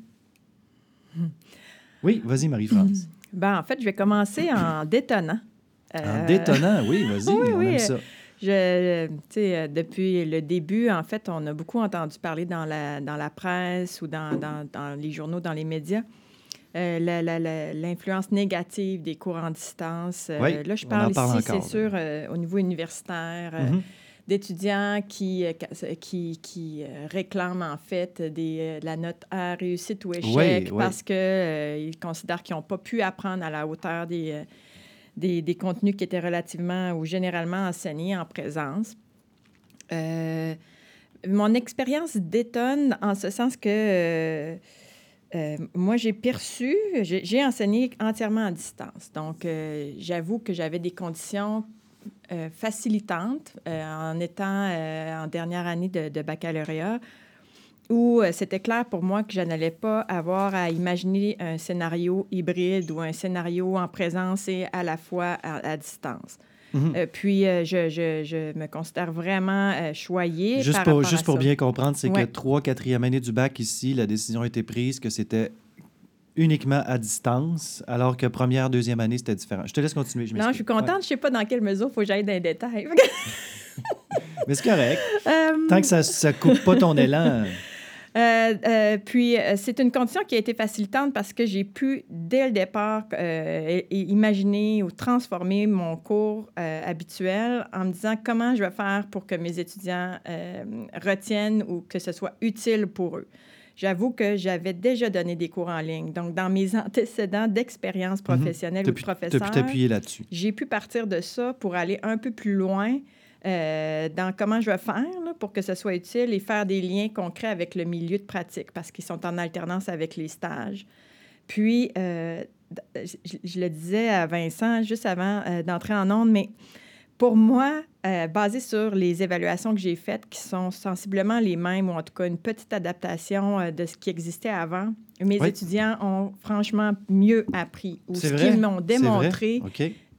[SPEAKER 1] Oui, vas-y, Marie-France.
[SPEAKER 4] Ben, en fait, je vais commencer en détonnant.
[SPEAKER 1] En détonnant, oui, vas-y, on aime ça.
[SPEAKER 4] Je, euh, depuis le début, en fait, on a beaucoup entendu parler dans la, dans la presse ou dans, dans, dans les journaux, dans les médias. Euh, l'influence négative des cours en distance. Euh, là, je parle ici, c'est sûr, au niveau universitaire, mm-hmm. d'étudiants qui, qui, qui réclament en fait des, la note à réussite ou échec parce qu'ils considèrent qu'ils n'ont pas pu apprendre à la hauteur des des, contenus qui étaient relativement ou généralement enseignés en présence. Euh, mon expérience détonne en ce sens que euh, euh, moi, j'ai perçu, j'ai enseigné entièrement à distance. Donc, j'avoue que j'avais des conditions facilitantes en étant en dernière année de baccalauréat où euh, c'était clair pour moi que je n'allais pas avoir à imaginer un scénario hybride ou un scénario en présence et à la fois à, distance. Mhm. Euh, puis, euh, je, je, je, me considère vraiment choyée.
[SPEAKER 1] Juste pour, juste pour bien comprendre, c'est que trois, quatrième année du bac ici, la décision a été prise que c'était uniquement à distance, alors que première, deuxième année, c'était différent. Je te laisse continuer.
[SPEAKER 4] Je non, je suis contente. Je ne sais pas dans quelle mesure il faut que j'aille dans les détails.
[SPEAKER 1] Mais c'est correct. Tant que ça ne coupe pas ton élan.
[SPEAKER 4] Euh, euh, puis, euh, c'est une condition qui a été facilitante parce que j'ai pu, dès le départ, imaginer ou transformer mon cours habituel en me disant comment je vais faire pour que mes étudiants retiennent ou que ce soit utile pour eux. J'avoue que j'avais déjà donné des cours en ligne. Donc, dans mes antécédents d'expérience mhm. professionnelle ou de professeur, j'ai pu partir de ça pour aller un peu plus loin euh, dans comment je vais faire pour que ce soit utile et faire des liens concrets avec le milieu de pratique parce qu'ils sont en alternance avec les stages. Puis, euh, je, le disais à Vincent juste avant euh, d'entrer en onde, mais pour moi, basé sur les évaluations que j'ai faites, qui sont sensiblement les mêmes, ou en tout cas une petite adaptation de ce qui existait avant, mes étudiants ont franchement mieux appris. Ou ce qu'ils m'ont démontré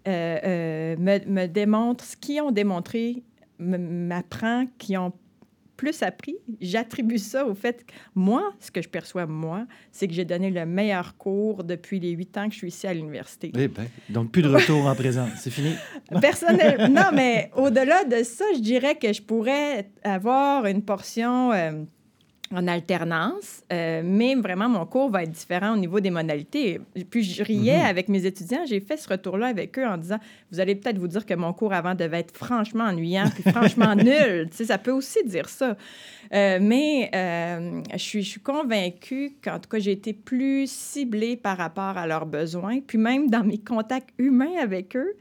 [SPEAKER 4] euh, euh, me, me, démontrent, ce qu'ils ont démontré m'apprend qu'ils ont plus appris, j'attribue ça au fait que moi, ce que je perçois, moi, c'est que j'ai donné le meilleur cours depuis les huit ans que je suis ici à l'université.
[SPEAKER 1] Eh ben, donc, plus de retour en présent. C'est fini?
[SPEAKER 4] Personnellement, non, mais au-delà de ça, je dirais que je pourrais avoir une portion... Euh, en alternance, euh, mais vraiment, mon cours va être différent au niveau des modalités. Puis je riais mhm. avec mes étudiants, j'ai fait ce retour-là avec eux en disant, vous allez peut-être vous dire que mon cours avant devait être franchement ennuyant, puis franchement nul. Tu sais, ça peut aussi dire ça. Euh, mais euh, je, suis, je suis convaincue qu'en tout cas, j'ai été plus ciblée par rapport à leurs besoins, puis même dans mes contacts humains avec eux.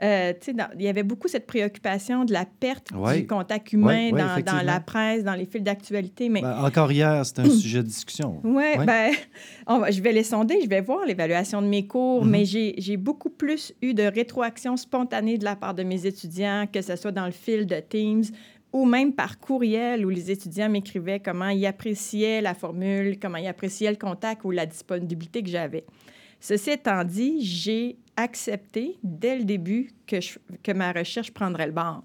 [SPEAKER 4] Euh, il y avait beaucoup cette préoccupation de la perte du contact humain dans, la presse, dans les fils d'actualité. Mais...
[SPEAKER 1] Ben, encore hier, c'était un sujet de discussion.
[SPEAKER 4] Oui, ouais. ben, je vais les sonder, je vais voir l'évaluation de mes cours, mhm. mais j'ai beaucoup plus eu de rétroaction spontanée de la part de mes étudiants, que ce soit dans le fil de Teams ou même par courriel où les étudiants m'écrivaient comment ils appréciaient la formule, comment ils appréciaient le contact ou la disponibilité que j'avais. Ceci étant dit, j'ai accepté dès le début que, que ma recherche prendrait le bord.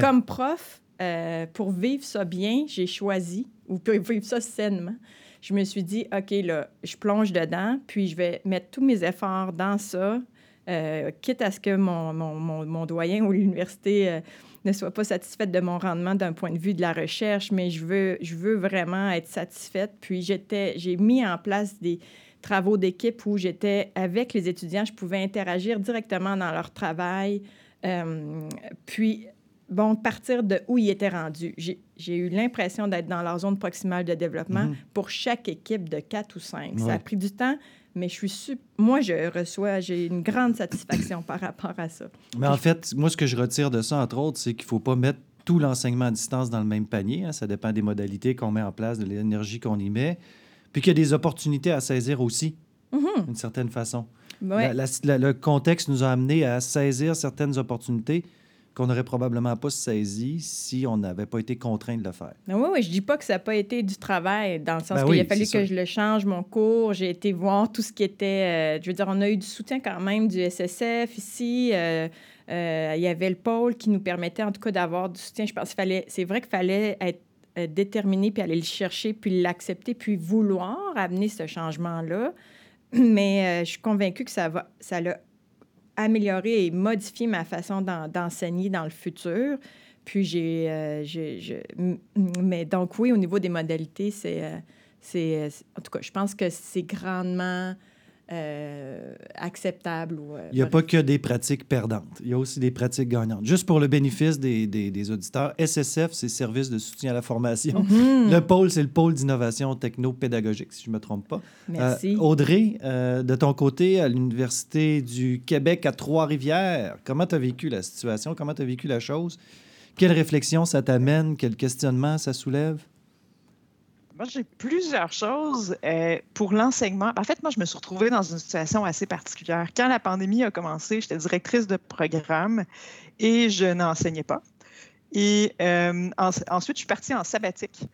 [SPEAKER 4] Comme prof, euh, pour vivre ça bien, j'ai choisi, ou pour vivre ça sainement, je me suis dit, OK, là, je plonge dedans, puis je vais mettre tous mes efforts dans ça, euh, quitte à ce que mon, mon, mon, doyen ou l'université euh, ne soit pas satisfaite de mon rendement d'un point de vue de la recherche, mais je veux, je veux vraiment être satisfaite. Puis j'ai mis en place des, travaux d'équipe où j'étais avec les étudiants, je pouvais interagir directement dans leur travail. Euh, puis, bon, partir de où ils étaient rendus. J'ai eu l'impression d'être dans leur zone proximale de développement mhm. pour chaque équipe de quatre ou cinq. Ça a pris du temps, mais je suis moi, je reçois, j'ai une grande satisfaction par rapport à ça.
[SPEAKER 1] Mais en fait, moi, ce que je retire de ça, entre autres, c'est qu'il ne faut pas mettre tout l'enseignement à distance dans le même panier. Hein. Ça dépend des modalités qu'on met en place, de l'énergie qu'on y met. Puis qu'il y a des opportunités à saisir aussi, mm-hmm. d'une certaine façon. le contexte nous a amené à saisir certaines opportunités qu'on n'aurait probablement pas saisies si on n'avait pas été contraint de le faire.
[SPEAKER 4] Oui, oui, je dis pas que ça n'a pas été du travail, dans le sens ben qu'il a fallu que je le change, mon cours. J'ai été voir tout ce qui était... Euh, je veux dire, on a eu du soutien quand même du SSF ici. Euh, euh, il y avait le pôle qui nous permettait en tout cas d'avoir du soutien. Je pense qu'il fallait... C'est vrai qu'il fallait être euh, déterminer, puis aller le chercher, puis l'accepter, puis vouloir amener ce changement-là. Mais euh, je suis convaincue que ça va, ça l'a amélioré et modifié ma façon d'enseigner dans le futur. Puis j'ai, euh, mais donc oui, au niveau des modalités, c'est, c'est, en tout cas, je pense que c'est grandement euh, acceptable. Ou,
[SPEAKER 1] euh, il n'y a pas que des pratiques perdantes. Il y a aussi des pratiques gagnantes. Juste pour le bénéfice des, des, auditeurs, SSF, c'est Service de soutien à la formation. Mhm. Le pôle, c'est le pôle d'innovation techno-pédagogique, si je ne me trompe pas.
[SPEAKER 4] Merci.
[SPEAKER 1] Euh, Audrey, de ton côté, à l'Université du Québec à Trois-Rivières, comment tu as vécu la situation? Comment tu as vécu la chose? Quelle réflexion ça t'amène? Quel questionnement ça soulève?
[SPEAKER 3] Moi, j'ai plusieurs choses euh, pour l'enseignement. En fait, moi, je me suis retrouvée dans une situation assez particulière. Quand la pandémie a commencé, j'étais directrice de programme et je n'enseignais pas. Et euh, ensuite, je suis partie en sabbatique.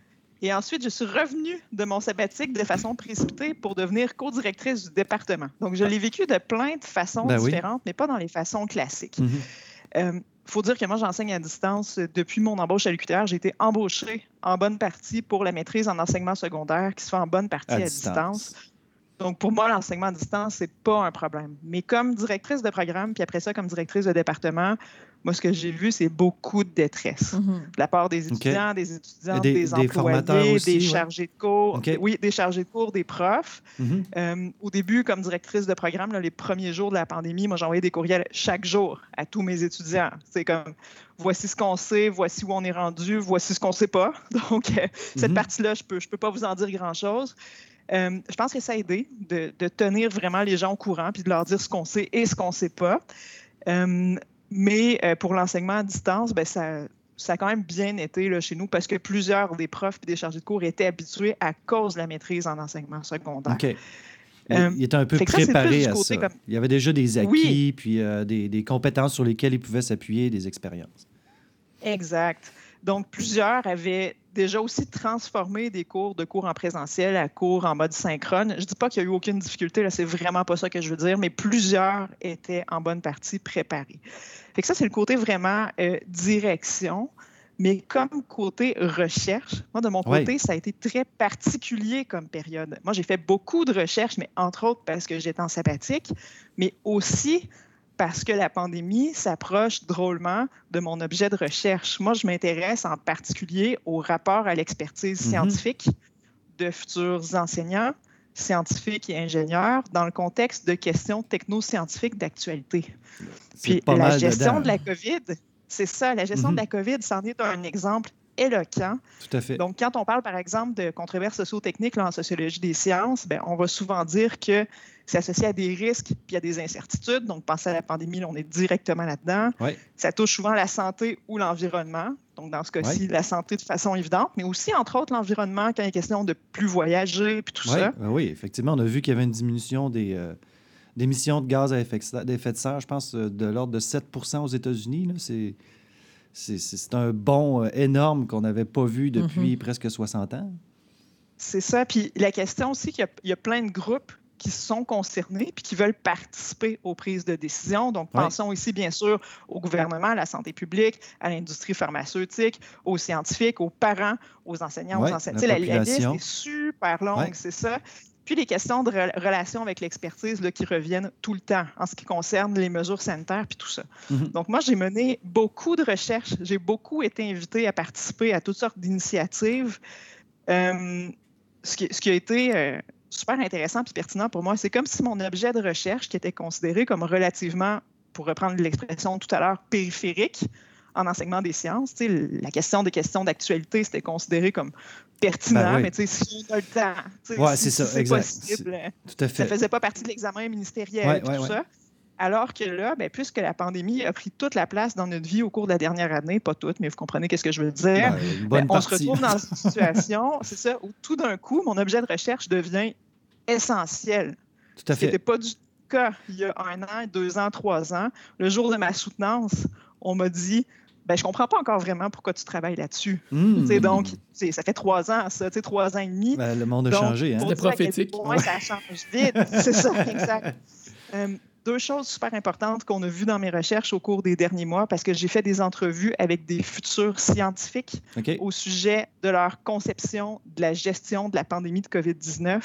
[SPEAKER 3] Et ensuite, je suis revenue de mon sabbatique de façon précipitée pour devenir co-directrice du département. Donc, je l'ai vécu de plein de façons ben différentes, mais pas dans les façons classiques. Mm-hmm. Euh, faut dire que moi, j'enseigne à distance depuis mon embauche à l'UQTR. J'ai été embauchée en bonne partie pour la maîtrise en enseignement secondaire qui se fait en bonne partie à, distance. Donc, pour moi, l'enseignement à distance, c'est pas un problème. Mais comme directrice de programme, puis après ça, comme directrice de département, moi, ce que j'ai vu, c'est beaucoup de détresse mhm. de la part des étudiants, des étudiants, des, employés, des chargés de cours, oui, des chargés de cours, des profs. Mhm. Euh, au début, comme directrice de programme, les premiers jours de la pandémie, moi, j'envoyais des courriels chaque jour à tous mes étudiants. C'est comme, voici ce qu'on sait, voici où on est rendu, voici ce qu'on ne sait pas. Donc, euh, cette mhm. partie-là, je ne peux, je peux pas vous en dire grand-chose. Euh, je pense que ça a aidé de, de, tenir vraiment les gens au courant puis de leur dire ce qu'on sait et ce qu'on ne sait pas. Mais euh, pour l'enseignement à distance, ben, ça, ça a quand même bien été là, chez nous parce que plusieurs des profs et des chargés de cours étaient habitués à cause de la maîtrise en enseignement secondaire.
[SPEAKER 1] OK. Euh, il était un peu préparé à ça. Il y avait déjà des acquis, puis euh, des, des, compétences sur lesquelles il pouvait s'appuyer, des expériences.
[SPEAKER 3] Exact. Donc, plusieurs avaient déjà aussi transformé des cours de cours en présentiel à cours en mode synchrone. Je ne dis pas qu'il y a eu aucune difficulté, là, c'est vraiment pas ça que je veux dire, mais plusieurs étaient en bonne partie préparés. Fait que ça, c'est le côté vraiment euh, direction. Mais comme côté recherche, moi, de mon côté, ça a été très particulier comme période. Moi, j'ai fait beaucoup de recherches, mais entre autres parce que j'étais en sabbatique, mais aussi parce que la pandémie s'approche drôlement de mon objet de recherche. Moi, je m'intéresse en particulier au rapport à l'expertise mm-hmm. scientifique de futurs enseignants, scientifiques et ingénieurs dans le contexte de questions technoscientifiques d'actualité. Puis la gestion de la COVID, c'est ça, la gestion de la mm-hmm. COVID, c'en est un exemple éloquent.
[SPEAKER 1] Tout à fait.
[SPEAKER 3] Donc, quand on parle, par exemple, de controverses socio-techniques en sociologie des sciences, bien, on va souvent dire que c'est associé à des risques puis à des incertitudes. Donc, pensez à la pandémie, on est directement là-dedans. Ça touche souvent la santé ou l'environnement. Donc, dans ce cas-ci, la santé de façon évidente, mais aussi, entre autres, l'environnement quand il est question de plus voyager puis tout ça.
[SPEAKER 1] Ben oui, effectivement, on a vu qu'il y avait une diminution des. Euh, d'émissions de gaz à effet de serre, je pense, euh, de l'ordre de 7% aux États-Unis. C'est c'est un bond euh, énorme qu'on n'avait pas vu depuis mm-hmm. presque 60 ans.
[SPEAKER 3] C'est ça. Puis la question aussi qu'il y, a plein de groupes qui sont concernés puis qui veulent participer aux prises de décision. Donc, pensons ici, bien sûr, au gouvernement, à la santé publique, à l'industrie pharmaceutique, aux scientifiques, aux parents, aux enseignants, aux enseignants. La, la, liste est super longue, c'est ça. Puis les questions de relation avec l'expertise qui reviennent tout le temps en ce qui concerne les mesures sanitaires puis tout ça. Mm-hmm. Donc moi, j'ai mené beaucoup de recherches. J'ai beaucoup été invitée à participer à toutes sortes d'initiatives. Euh, ce, qui, a été euh, super intéressant puis pertinent pour moi, c'est comme si mon objet de recherche, qui était considéré comme relativement, pour reprendre l'expression tout à l'heure, périphérique, en enseignement des sciences. La question des questions d'actualité, c'était considéré comme pertinent, ben mais si on a le temps,
[SPEAKER 1] ouais, c'est ça, exact. possible, tout à fait.
[SPEAKER 3] ça faisait pas partie de l'examen ministériel, tout ça. Alors que là, ben, puisque la pandémie a pris toute la place dans notre vie au cours de la dernière année, pas toute, mais vous comprenez qu'est-ce que je veux dire, ben, on se retrouve dans une situation, c'est ça, où tout d'un coup, mon objet de recherche devient essentiel.
[SPEAKER 1] Tout à fait.
[SPEAKER 3] C'était pas du cas il y a un an, deux ans, trois ans. Le jour de ma soutenance, on m'a dit ben, je comprends pas encore vraiment pourquoi tu travailles là-dessus. Mmh. Donc, ça fait trois ans, ça, trois ans et demi.
[SPEAKER 1] Ben, le monde a changé. Hein?
[SPEAKER 2] C'était prophétique.
[SPEAKER 3] Au ça change vite. C'est ça, exact. Euh, deux choses super importantes qu'on a vues dans mes recherches au cours des derniers mois, parce que j'ai fait des entrevues avec des futurs scientifiques au sujet de leur conception de la gestion de la pandémie de COVID-19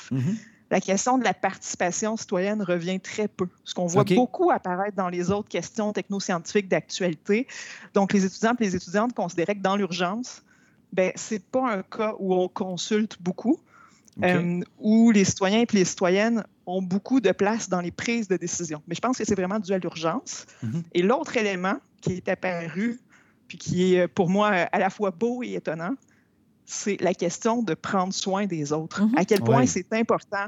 [SPEAKER 3] la question de la participation citoyenne revient très peu. Ce qu'on voit beaucoup apparaître dans les autres questions technoscientifiques d'actualité. Donc, les étudiants et les étudiantes considéraient que dans l'urgence, ben, ce n'est pas un cas où on consulte beaucoup, euh, où les citoyens et les citoyennes ont beaucoup de place dans les prises de décision. Mais je pense que c'est vraiment dû à l'urgence. Mhm. Et l'autre élément qui est apparu, puis qui est pour moi à la fois beau et étonnant, c'est la question de prendre soin des autres. Mhm. À quel point c'est important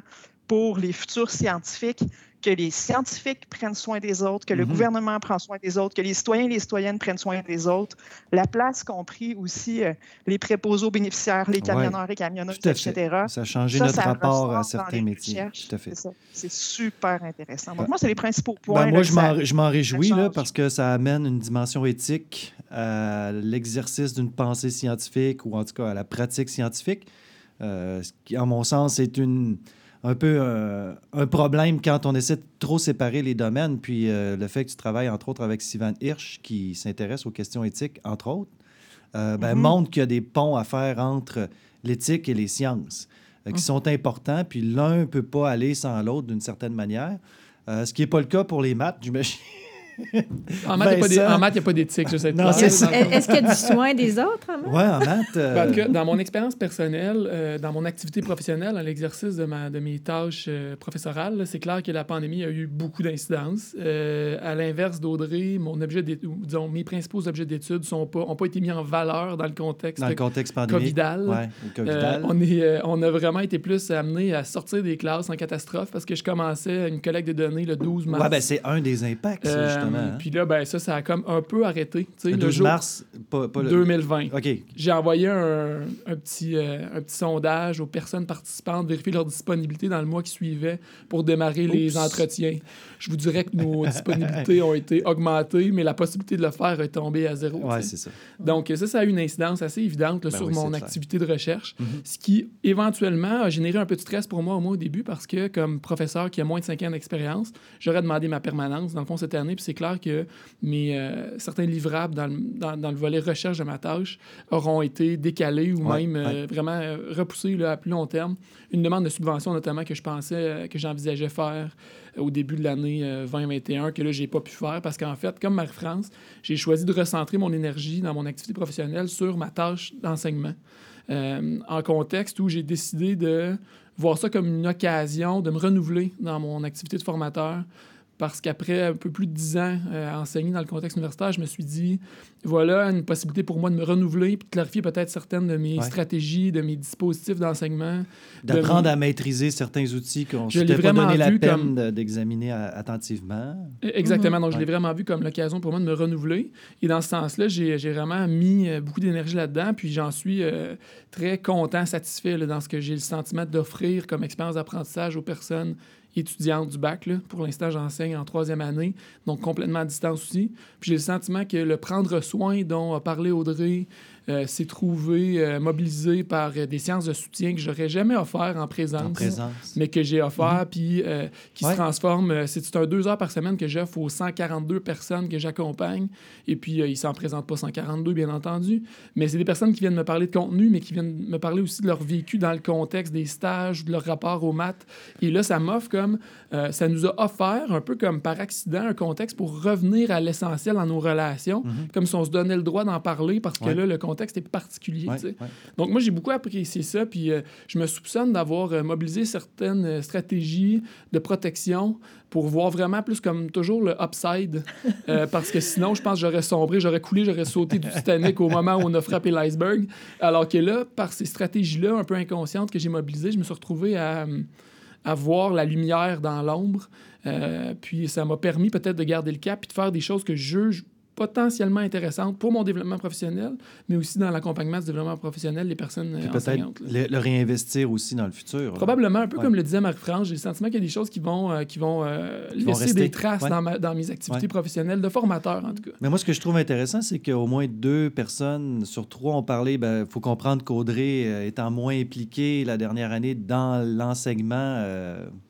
[SPEAKER 3] pour les futurs scientifiques que les scientifiques prennent soin des autres, que le mhm. gouvernement prend soin des autres, que les citoyens et les citoyennes prennent soin des autres. La place qu'ont pris aussi euh, les préposés aux bénéficiaires, les camionneurs et camionneuses, etc.
[SPEAKER 1] Ça a changé notre rapport à certains métiers.
[SPEAKER 3] Tout à fait. C'est super intéressant. Donc, moi, c'est les principaux points.
[SPEAKER 1] Ben, moi, je m'en réjouis là, parce que ça amène une dimension éthique à l'exercice d'une pensée scientifique ou en tout cas à la pratique scientifique. Euh, ce qui, en mon sens, est une un peu euh, un problème quand on essaie de trop séparer les domaines. Puis euh, le fait que tu travailles, entre autres, avec Sivan Hirsch, qui s'intéresse aux questions éthiques, entre autres, euh, ben, mm-hmm. montre qu'il y a des ponts à faire entre l'éthique et les sciences, qui mm. sont importants. Puis l'un ne peut pas aller sans l'autre d'une certaine manière. ce qui n'est pas le cas pour les maths, j'imagine.
[SPEAKER 2] En maths, il n'y a pas d'éthique, je sais
[SPEAKER 4] Est-ce qu'il y a du soin des autres en maths?
[SPEAKER 1] Oui, en maths. Euh,
[SPEAKER 2] dans mon expérience personnelle, euh, dans mon activité professionnelle, à l'exercice de, de mes tâches euh, professorales, c'est clair que la pandémie a eu beaucoup d'incidences. à l'inverse d'Audrey, mon objet disons, mes principaux objets d'études n'ont pas, ont pas été mis en valeur dans le contexte,
[SPEAKER 1] dans le contexte
[SPEAKER 2] covidal.
[SPEAKER 1] Ouais,
[SPEAKER 2] on, est, on a vraiment été plus amené à sortir des classes en catastrophe parce que je commençais une collecte de données le 12 mars.
[SPEAKER 1] Oui, ben c'est un des impacts, justement. Hein.
[SPEAKER 2] Puis là, ben, ça, ça a comme un peu arrêté.
[SPEAKER 1] Le, 12 mars, pas, le...
[SPEAKER 2] 2020.
[SPEAKER 1] OK.
[SPEAKER 2] J'ai envoyé un, un petit, euh, un petit sondage aux personnes participantes, vérifier leur disponibilité dans le mois qui suivait pour démarrer les entretiens. Je vous dirais que nos disponibilités ont été augmentées, mais la possibilité de le faire est tombée à zéro.
[SPEAKER 1] Oui, c'est ça.
[SPEAKER 2] Donc, ça, ça a eu une incidence assez évidente ben sur mon activité de recherche, mm-hmm. ce qui éventuellement a généré un peu de stress pour moi au moins au début parce que, comme professeur qui a moins de 5 ans d'expérience, j'aurais demandé ma permanence, dans le fond, cette année, puis c'est clair que mes, euh, certains livrables dans le, dans, dans le, volet recherche de ma tâche auront été décalés ou même euh, vraiment euh, repoussés là, à plus long terme. Une demande de subvention notamment que je pensais, que j'envisageais faire au début de l'année 2021, que là, j'ai pas pu faire parce qu'en fait, comme Marie-France, j'ai choisi de recentrer mon énergie dans mon activité professionnelle sur ma tâche d'enseignement. en contexte où j'ai décidé de voir ça comme une occasion de me renouveler dans mon activité de formateur, parce qu'après un peu plus de dix ans euh, à enseigner dans le contexte universitaire, je me suis dit, voilà une possibilité pour moi de me renouveler et de clarifier peut-être certaines de mes stratégies, de mes dispositifs d'enseignement.
[SPEAKER 1] D'apprendre à maîtriser certains outils qu'on ne s'était pas donné la peine d'examiner attentivement.
[SPEAKER 2] E, exactement. Donc, je l'ai vraiment vu comme l'occasion pour moi de me renouveler. Et dans ce sens-là, j'ai vraiment mis euh, beaucoup d'énergie là-dedans. Puis j'en suis euh, très content, satisfait dans ce que j'ai le sentiment d'offrir comme expérience d'apprentissage aux personnes étudiante du bac. Là. Pour l'instant, j'enseigne en troisième année, donc complètement à distance aussi. Puis j'ai le sentiment que le prendre soin dont a parlé Audrey, euh, s'est trouvé euh, mobilisé par euh, des séances de soutien que j'aurais jamais offert en présence, mais que j'ai offert, mhm. puis qui se transforme. C'est un deux heures par semaine que j'offre aux 142 personnes que j'accompagne. Et puis, ils s'en présentent pas 142, bien entendu, mais c'est des personnes qui viennent me parler de contenu, mais qui viennent me parler aussi de leur vécu dans le contexte des stages, de leur rapport aux maths. Et là, ça m'offre comme, ça nous a offert, un peu comme par accident, un contexte pour revenir à l'essentiel dans nos relations, mhm. comme si on se donnait le droit d'en parler, parce que là, le contexte contexte est particulier. Donc, moi, j'ai beaucoup apprécié ça. Puis, euh, je me soupçonne d'avoir euh, mobilisé certaines euh, stratégies de protection pour voir vraiment plus comme toujours le upside. parce que sinon, je pense que j'aurais sombré, j'aurais coulé, j'aurais sauté du Titanic au moment où on a frappé l'iceberg. Alors que là, par ces stratégies-là un peu inconscientes que j'ai mobilisées, je me suis retrouvé à, à voir la lumière dans l'ombre. puis ça m'a permis peut-être de garder le cap et de faire des choses que je juge potentiellement intéressante pour mon développement professionnel, mais aussi dans l'accompagnement du développement professionnel des personnes Puis
[SPEAKER 1] enseignantes. Peut-être le, réinvestir aussi dans le futur.
[SPEAKER 2] Probablement, un peu comme le disait Marc-France, j'ai le sentiment qu'il y a des choses qui vont, euh, qui vont euh, laisser des traces dans, dans, mes activités professionnelles, de formateur en tout cas.
[SPEAKER 1] Mais moi, ce que je trouve intéressant, c'est qu'au moins deux personnes sur trois ont parlé, il ben, faut comprendre qu'Audrey, euh, étant moins impliquée la dernière année dans l'enseignement,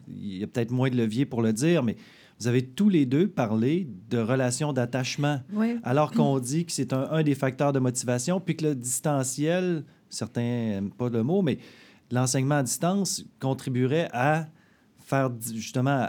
[SPEAKER 1] il y a peut-être moins de levier pour le dire, mais vous avez tous les deux parlé de relations d'attachement, alors qu'on dit que c'est un, des facteurs de motivation, puis que le distanciel, certains n'aiment pas le mot, mais l'enseignement à distance contribuerait à faire justement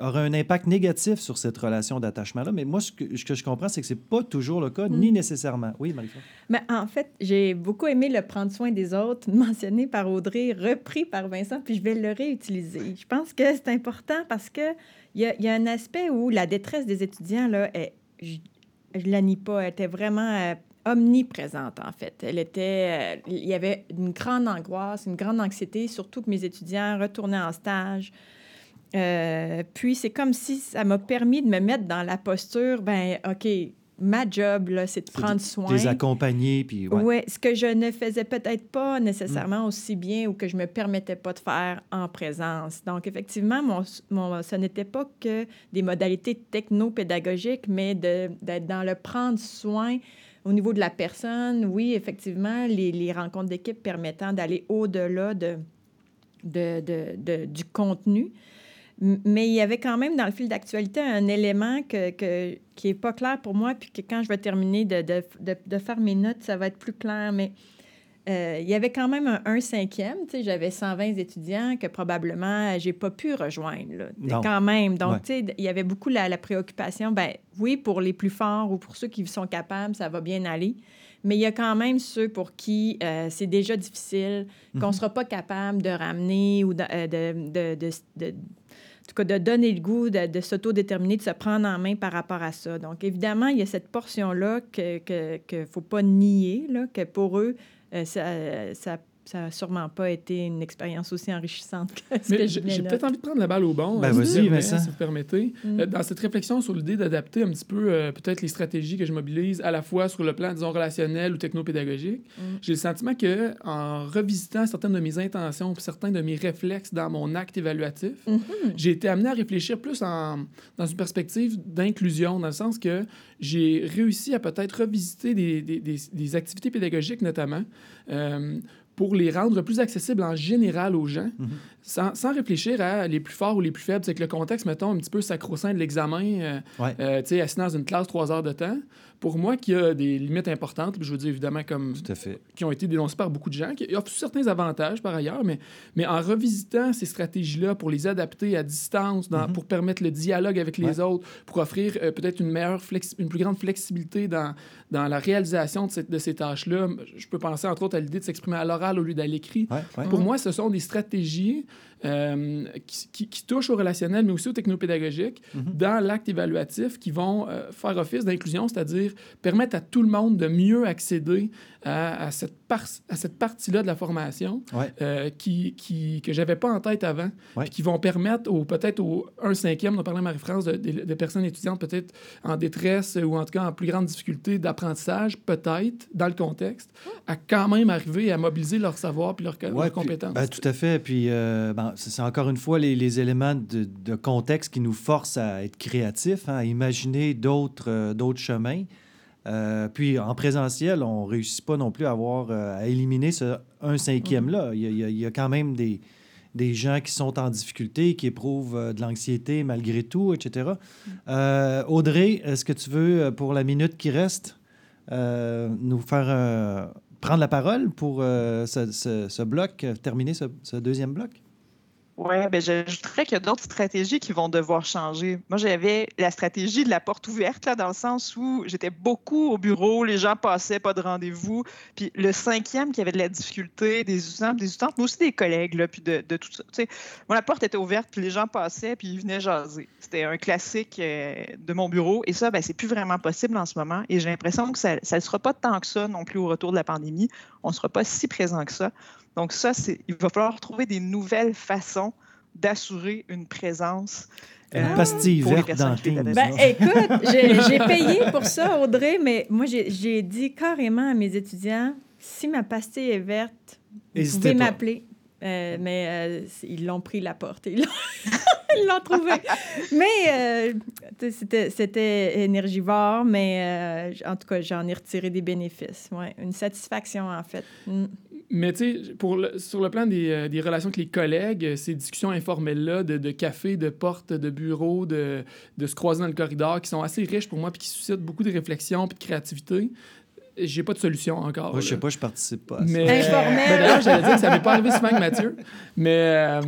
[SPEAKER 1] aurait un impact négatif sur cette relation d'attachement-là. Mais moi, ce que, je comprends, c'est que ce n'est pas toujours le cas, ni mm. nécessairement. Oui, marie
[SPEAKER 4] Mais en fait, j'ai beaucoup aimé le prendre soin des autres, mentionné par Audrey, repris par Vincent, puis je vais le réutiliser. Je pense que c'est important parce que il y, a, un aspect où la détresse des étudiants, là, est, je ne la nie pas, elle était vraiment euh, omniprésente, en fait. Elle était, euh, il y avait une grande angoisse, une grande anxiété, surtout que mes étudiants retournaient en stage. Euh, puis c'est comme si ça m'a permis de me mettre dans la posture, ben OK, ma job, là, c'est de prendre soin.
[SPEAKER 1] Les accompagner, puis...
[SPEAKER 4] Oui, ouais, ce que je ne faisais peut-être pas nécessairement mm. aussi bien ou que je me permettais pas de faire en présence. Donc, effectivement, mon, mon, ce n'était pas que des modalités techno-pédagogiques, mais d'être dans le prendre soin au niveau de la personne. Oui, effectivement, les, rencontres d'équipe permettant d'aller au-delà de, de, de, de, du contenu. Mais il y avait quand même dans le fil d'actualité un élément que, que qui n'est pas clair pour moi, puis que quand je vais terminer de, de, de, faire mes notes, ça va être plus clair. Mais euh, il y avait quand même un, cinquième. J'avais 120 étudiants que probablement j'ai pas pu rejoindre. Là, quand même. Donc, sais, il y avait beaucoup la, la, préoccupation. Ben oui, pour les plus forts ou pour ceux qui sont capables, ça va bien aller. Mais il y a quand même ceux pour qui euh, c'est déjà difficile, qu'on ne mhm. sera pas capable de ramener ou de, euh, de, de, de en tout cas, de donner le goût, de, de s'autodéterminer, de se prendre en main par rapport à ça. Donc, évidemment, il y a cette portion-là qu'il que, ne faut pas nier, là, que pour eux, euh, ça, ça ça n'a sûrement pas été une expérience aussi enrichissante que ce
[SPEAKER 2] Mais j'ai peut-être envie de prendre la balle au bon,
[SPEAKER 1] ben, si,
[SPEAKER 2] vous permettez. Mm. Euh, dans cette réflexion sur l'idée d'adapter un petit peu euh, peut-être les stratégies que je mobilise à la fois sur le plan, disons, relationnel ou technopédagogique, mm. j'ai le sentiment que en revisitant certaines de mes intentions certains de mes réflexes dans mon acte évaluatif, mm-hmm. j'ai été amené à réfléchir plus en, dans une perspective d'inclusion, dans le sens que j'ai réussi à peut-être revisiter des, des, des, des, activités pédagogiques notamment, euh, pour les rendre plus accessibles en général aux gens, mhm. sans, sans, réfléchir à les plus forts ou les plus faibles. C'est que le contexte, mettons, un petit peu sacro-saint de l'examen, euh, euh, tu sais, assis dans une classe trois heures de temps, pour moi, qui a des limites importantes, je veux dire évidemment comme
[SPEAKER 1] Tout à fait.
[SPEAKER 2] qui ont été dénoncées par beaucoup de gens, qui offrent certains avantages par ailleurs, mais, mais en revisitant ces stratégies-là pour les adapter à distance, dans, mhm. pour permettre le dialogue avec les autres, pour offrir euh, peut-être une meilleure une plus grande flexibilité dans, dans la réalisation de, de ces tâches-là. Je peux penser entre autres à l'idée de s'exprimer à l'oral au lieu d'aller l'écrit. Pour moi, ce sont des stratégies euh, qui, qui, touchent au relationnel, mais aussi au technopédagogique, mhm. dans l'acte évaluatif, qui vont euh, faire office d'inclusion, c'est-à-dire permettre à tout le monde de mieux accéder à, cette, à cette partie-là de la formation euh, qui, qui, que je n'avais pas en tête avant, qui vont permettre peut-être au un cinquième, dont parlait Marie-France, de, de, personnes étudiantes peut-être en détresse ou en tout cas en plus grande difficulté d'apprentissage, peut-être, dans le contexte, à quand même arriver à mobiliser leur savoir puis leurs compétences.
[SPEAKER 1] Ben, tout à fait. Puis euh, ben, c'est encore une fois les, les éléments de, de, contexte qui nous forcent à être créatifs, hein, à imaginer d'autres euh, d'autres chemins. Euh, puis en présentiel, on ne réussit pas non plus à, avoir, euh, à éliminer ce un cinquième-là. Il, y a quand même des, des gens qui sont en difficulté, qui éprouvent euh, de l'anxiété malgré tout, etc. Audrey, est-ce que tu veux, pour la minute qui reste, nous faire prendre la parole pour ce, bloc, terminer ce deuxième bloc?
[SPEAKER 3] Oui, ben j'ajouterais qu'il y a d'autres stratégies qui vont devoir changer. Moi, j'avais la stratégie de la porte ouverte, là, dans le sens où j'étais beaucoup au bureau, les gens passaient, pas de rendez-vous. Puis le cinquième qui avait de la difficulté, des étudiants, des étudiantes, mais aussi des collègues, là, puis de, de tout ça. Tu sais, moi, la porte était ouverte, puis les gens passaient, puis ils venaient jaser. C'était un classique euh, de mon bureau. Et ça, ben, c'est plus vraiment possible en ce moment. Et j'ai l'impression que ça ne sera pas tant que ça non plus au retour de la pandémie. On ne sera pas si présent que ça. Donc ça, il va falloir trouver des nouvelles façons d'assurer une présence.
[SPEAKER 1] Une euh, pastille verte dans
[SPEAKER 4] ben, écoute, j'ai payé pour ça, Audrey, mais moi, j'ai dit carrément à mes étudiants, si ma pastille est verte, vous pouvez m'appeler. Euh, mais euh, ils l'ont pris la porte. Ils l'ont trouvé. mais c'était énergivore, mais en tout cas, j'en ai retiré des bénéfices. Ouais, une satisfaction, en fait. Mm.
[SPEAKER 2] Mais tu sais, sur le plan des, euh, des, relations avec les collègues, ces discussions informelles-là de, de, café, de porte, de bureau, de, de, se croiser dans le corridor, qui sont assez riches pour moi, puis qui suscitent beaucoup de réflexion puis de créativité, j'ai pas de solution encore.
[SPEAKER 1] Moi, je sais pas, je participe pas.
[SPEAKER 2] mais, Informel. d'ailleurs, j'allais dire que ça m'est pas arrivé souvent avec Mathieu. Mais euh,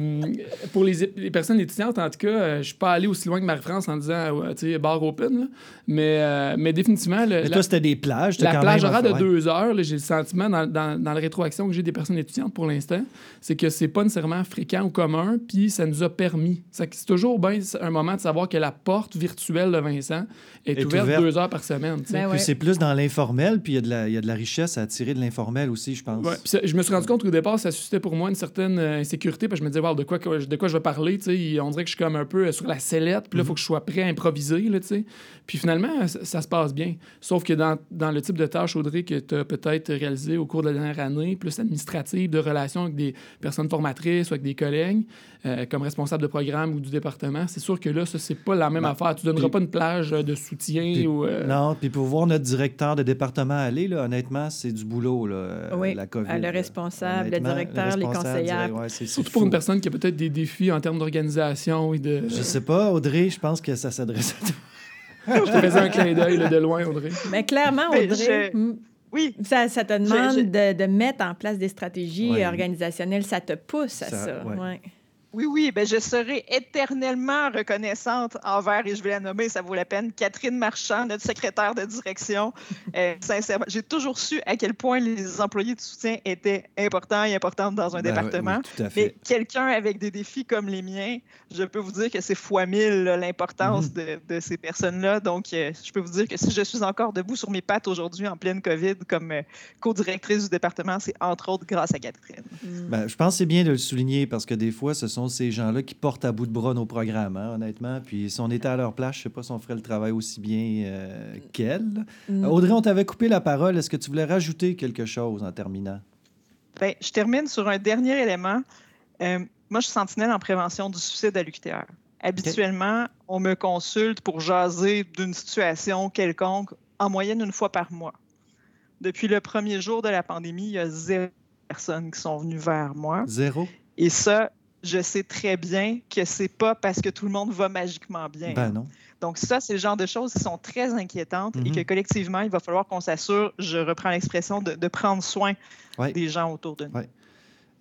[SPEAKER 2] pour les, les, personnes étudiantes, en tout cas, euh, je suis pas allé aussi loin que Marie-France en disant, tu sais, bar open. Là. Mais, euh, mais définitivement. Le,
[SPEAKER 1] mais toi, c'était des plages.
[SPEAKER 2] La plage aura de deux heures, j'ai le sentiment dans, dans, dans la rétroaction que j'ai des personnes étudiantes pour l'instant, c'est que c'est pas nécessairement fréquent ou commun, puis ça nous a permis. C'est toujours bien un moment de savoir que la porte virtuelle de Vincent est, ouverte, deux heures par semaine.
[SPEAKER 1] Ben puis c'est plus dans l'informel, puis il y, a de la richesse à attirer de l'informel aussi, je pense.
[SPEAKER 2] je me suis rendu compte qu'au départ, ça suscitait pour moi une certaine euh, insécurité, parce que je me disais, de, quoi, de quoi je vais parler, on dirait que je suis comme un peu euh, sur la sellette, puis là, il faut que je sois prêt à improviser, là, Puis finalement, ça, se passe bien. Sauf que dans, dans le type de tâche, Audrey, que tu as peut-être réalisé au cours de la dernière année, plus administrative, de relations avec des personnes formatrices ou avec des collègues, euh, comme responsable de programme ou du département, c'est sûr que là, ça, c'est pas la même ben, affaire. Tu donneras pas une plage de soutien ou...
[SPEAKER 1] Non, puis pour voir notre directeur de département aller, là, honnêtement, c'est du boulot, là,
[SPEAKER 4] oui,
[SPEAKER 1] la COVID.
[SPEAKER 4] le responsable, le directeur, les conseillères.
[SPEAKER 2] Surtout pour une personne qui a peut-être des défis en termes d'organisation et de...
[SPEAKER 1] Je sais pas, Audrey, je pense que ça s'adresse à
[SPEAKER 2] toi. je te faisais un clin d'œil de loin, Audrey.
[SPEAKER 4] Mais clairement, Audrey... Oui. Ça, ça te demande De, de, mettre en place des stratégies organisationnelles. Ça te pousse à ça. Ouais.
[SPEAKER 3] Oui, oui, ben je serai éternellement reconnaissante envers, et je vais la nommer, ça vaut la peine, Catherine Marchand, notre secrétaire de direction. Euh, sincèrement, j'ai toujours su à quel point les employés de soutien étaient importants et importantes dans un ben département. Mais quelqu'un avec des défis comme les miens, je peux vous dire que c'est fois mille l'importance mm-hmm. de, ces personnes-là. Donc, euh, je peux vous dire que si je suis encore debout sur mes pattes aujourd'hui en pleine COVID comme euh, co-directrice du département, c'est entre autres grâce à Catherine.
[SPEAKER 1] Ben, je pense que c'est bien de le souligner parce que des fois, ce sont ces gens-là qui portent à bout de bras nos programmes, hein, honnêtement. Puis si on était à leur place, je ne sais pas si on ferait le travail aussi bien euh, qu'elle. Mm. Audrey, on t'avait coupé la parole. Est-ce que tu voulais rajouter quelque chose en terminant?
[SPEAKER 3] Bien, je termine sur un dernier élément. Euh, moi, je suis sentinelle en prévention du suicide à l'UQTR. Habituellement, on me consulte pour jaser d'une situation quelconque en moyenne une fois par mois. Depuis le premier jour de la pandémie, il y a zéro personnes qui sont venues vers moi.
[SPEAKER 1] Zéro?
[SPEAKER 3] Et ça, je sais très bien que c'est pas parce que tout le monde va magiquement bien.
[SPEAKER 1] Ben non.
[SPEAKER 3] Donc ça, c'est le genre de choses qui sont très inquiétantes et que
[SPEAKER 1] Mhm.
[SPEAKER 3] collectivement, il va falloir qu'on s'assure, je reprends l'expression, de, de prendre soin
[SPEAKER 1] Ouais.
[SPEAKER 3] des gens autour de nous.
[SPEAKER 1] Ouais.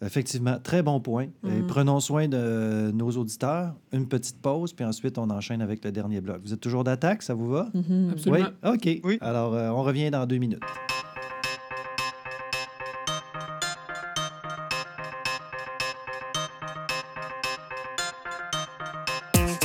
[SPEAKER 1] Effectivement, très bon point. Et
[SPEAKER 4] Mhm.
[SPEAKER 1] prenons soin de nos auditeurs. Une petite pause, puis ensuite on enchaîne avec le dernier bloc. Vous êtes toujours d'attaque, ça vous va?
[SPEAKER 4] Mhm.
[SPEAKER 2] Absolument.
[SPEAKER 1] Oui? OK.
[SPEAKER 3] Oui.
[SPEAKER 1] Alors, euh, on revient dans deux minutes.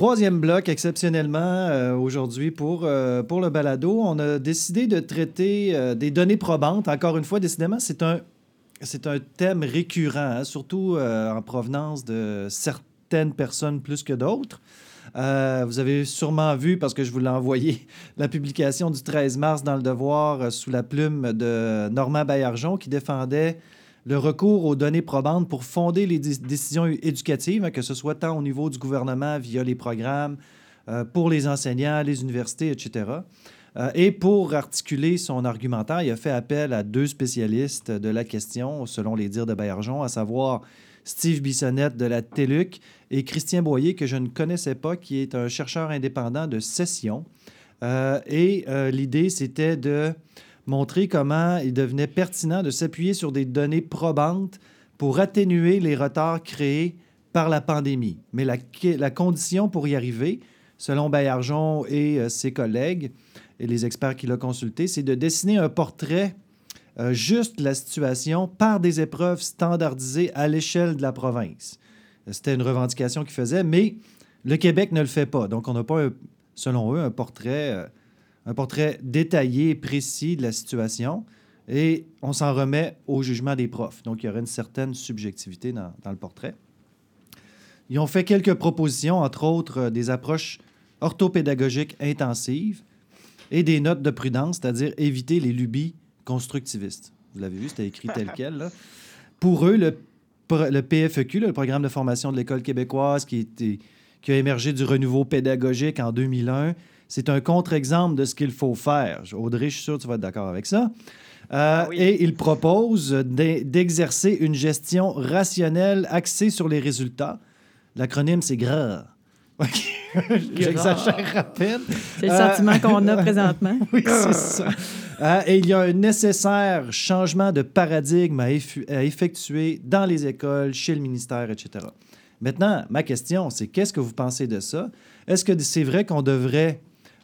[SPEAKER 1] Troisième bloc, exceptionnellement, euh, aujourd'hui, pour, euh, pour le balado, on a décidé de traiter euh, des données probantes. Encore une fois, décidément, c'est un, c'est un thème récurrent, hein, surtout en provenance de certaines personnes plus que d'autres. Vous avez sûrement vu, parce que je vous l'ai envoyé, la publication du 13 mars dans Le Devoir sous la plume de Normand Baillargeon qui défendait le recours aux données probantes pour fonder les dé- décisions éducatives, hein, que ce soit tant au niveau du gouvernement via les programmes, euh, pour les enseignants, les universités, etc. Euh, et pour articuler son argumentaire, il a fait appel à deux spécialistes de la question, selon les dires de Baillargeon, à savoir Steve Bissonnette de la TELUC et Christian Boyer, que je ne connaissais pas, qui est un chercheur indépendant de session. Euh, et l'idée, c'était de montrer comment il devenait pertinent de s'appuyer sur des données probantes pour atténuer les retards créés par la pandémie. Mais la, condition pour y arriver, selon Baillargeon et euh, ses collègues et les experts qu'il a consultés, c'est de dessiner un portrait euh, juste de la situation par des épreuves standardisées à l'échelle de la province. C'était une revendication qu'ils faisaient, mais le Québec ne le fait pas. Donc, on n'a pas, selon eux, un portrait, euh, un portrait détaillé et précis de la situation. Et on s'en remet au jugement des profs. Donc, il y aurait une certaine subjectivité dans, dans le portrait. Ils ont fait quelques propositions, entre autres euh, des approches orthopédagogiques intensives et des notes de prudence, c'est-à-dire éviter les lubies constructivistes. Vous l'avez vu, c'était écrit tel quel. là. Pour eux, le, PFEQ, là, le programme de formation de l'École québécoise qui, était- qui a émergé du renouveau pédagogique en 2001, c'est un contre-exemple de ce qu'il faut faire. Audrey, je suis sûr que tu vas être d'accord avec ça. Euh,
[SPEAKER 3] Ah oui.
[SPEAKER 1] Et il propose d'e- d'exercer une gestion rationnelle axée sur les résultats. L'acronyme, c'est GRAR. J'exagère à peine.
[SPEAKER 4] C'est le
[SPEAKER 1] Euh,
[SPEAKER 4] sentiment qu'on a présentement.
[SPEAKER 1] Oui, c'est ça. Euh, et il y a un nécessaire changement de paradigme à effectuer dans les écoles, chez le ministère, etc. Maintenant, ma question, c'est qu'est-ce que vous pensez de ça? Est-ce que c'est vrai qu'on devrait...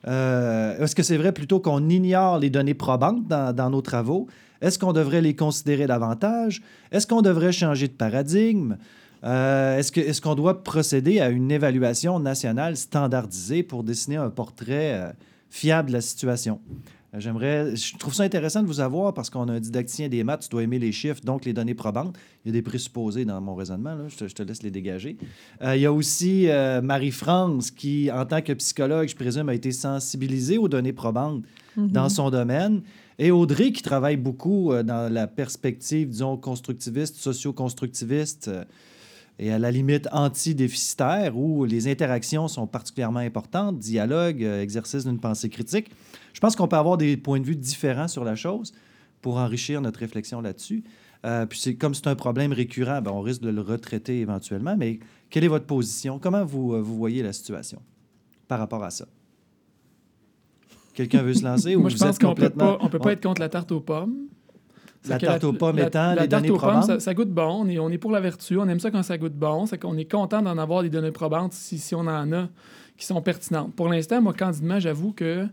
[SPEAKER 1] euh, Est-ce que c'est vrai plutôt qu'on ignore les données probantes dans, nos travaux? Est-ce qu'on devrait les considérer davantage? Est-ce qu'on devrait changer de paradigme? Euh, est-ce qu'on doit procéder à une évaluation nationale standardisée pour dessiner un portrait euh, fiable de la situation? Euh, J'aimerais, je trouve ça intéressant de vous avoir parce qu'on a un didacticien des maths, tu dois aimer les chiffres, donc les données probantes. Il y a des présupposés dans mon raisonnement, là, je, te, je te laisse les dégager. Euh, il y a aussi euh, Marie-France qui, en tant que psychologue, je présume, a été sensibilisée aux données probantes dans son domaine. Et Audrey qui travaille beaucoup euh, dans la perspective, disons, constructiviste, socio-constructiviste. Et à la limite anti-déficitaire, où les interactions sont particulièrement importantes, dialogue, euh, exercice d'une pensée critique. Je pense qu'on peut avoir des points de vue différents sur la chose pour enrichir notre réflexion là-dessus. Euh, puis c'est comme c'est un problème récurrent, ben, on risque de le retraiter éventuellement. Mais quelle est votre position? Comment vous, euh, vous voyez la situation par rapport à ça? Quelqu'un veut se lancer ou
[SPEAKER 2] Moi, je
[SPEAKER 1] vous
[SPEAKER 2] pense
[SPEAKER 1] êtes
[SPEAKER 2] qu'on peut
[SPEAKER 1] complètement...
[SPEAKER 2] pas, on peut pas être contre la tarte aux pommes.
[SPEAKER 1] La tarte aux pommes étant
[SPEAKER 2] la
[SPEAKER 1] les données
[SPEAKER 2] aux pommes,
[SPEAKER 1] probantes?
[SPEAKER 2] ça, ça goûte bon. On est, on est pour la vertu. On aime ça quand ça goûte bon. C'est qu'on est content d'en avoir des données probantes si, si on en a qui sont pertinentes. Pour l'instant, moi, candidement, j'avoue que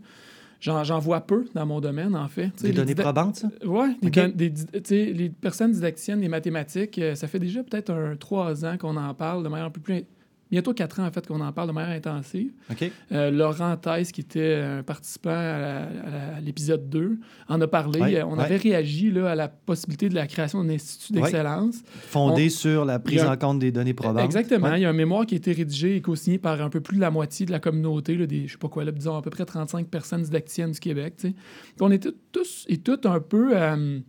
[SPEAKER 2] j'en vois peu dans mon domaine, en fait.
[SPEAKER 1] Des
[SPEAKER 2] les
[SPEAKER 1] données probantes, ça?
[SPEAKER 2] Oui, les personnes didacticiennes des mathématiques, euh, ça fait déjà peut-être un trois ans qu'on en parle de manière un peu plus bientôt quatre ans, en fait, qu'on en parle de manière intensive. Euh, Laurent Theiss, qui était un participant à, l'épisode 2, en a parlé. on avait réagi là, à la possibilité de la création d'un institut d'excellence.
[SPEAKER 1] Fondé sur la prise en compte des données probantes.
[SPEAKER 2] Exactement. Il y a un mémoire qui a été rédigé et co-signé par un peu plus de la moitié de la communauté, là, des, je sais pas quoi, là, disons à peu près 35 personnes didacticiennes du Québec. On était tous et toutes un peu... Euh,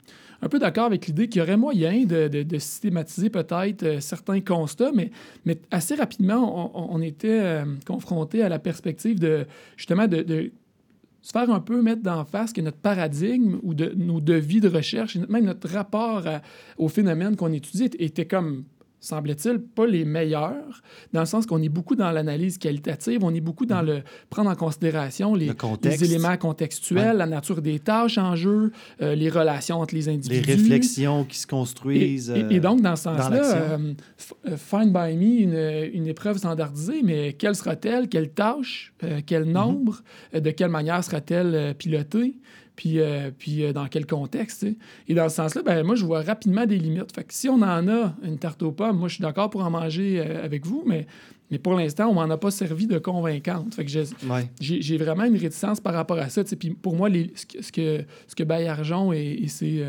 [SPEAKER 2] un peu d'accord avec l'idée qu'il y aurait moyen de, systématiser peut-être euh, certains constats, mais, mais assez rapidement, on, était euh, confronté à la perspective de justement de, se faire un peu mettre d'en face que notre paradigme ou de nos devis de recherche, même notre rapport au phénomène qu'on étudie était comme semble-t-il, pas les meilleurs, dans le sens qu'on est beaucoup dans l'analyse qualitative, on est beaucoup dans mm. le prendre en considération les, les éléments contextuels, la nature des tâches en jeu, euh, les relations entre les individus.
[SPEAKER 1] Les réflexions qui se construisent.
[SPEAKER 2] Et, donc, dans ce sens-là, euh, euh, Find by Me, une, une, épreuve standardisée, mais quelle sera-t-elle? Quelle tâche? quel mm-hmm. nombre? de quelle manière sera-t-elle pilotée? Puis, euh, puis euh, dans quel contexte. Et dans ce sens-là, ben, moi, je vois rapidement des limites. Fait que si on en a une tarte aux pommes, moi, je suis d'accord pour en manger euh, avec vous, mais, mais pour l'instant, on m'en a pas servi de convaincante. Fait que j'ai vraiment une réticence par rapport à ça. Puis pour moi, les, ce, que, ce que Bayarjon et, et ses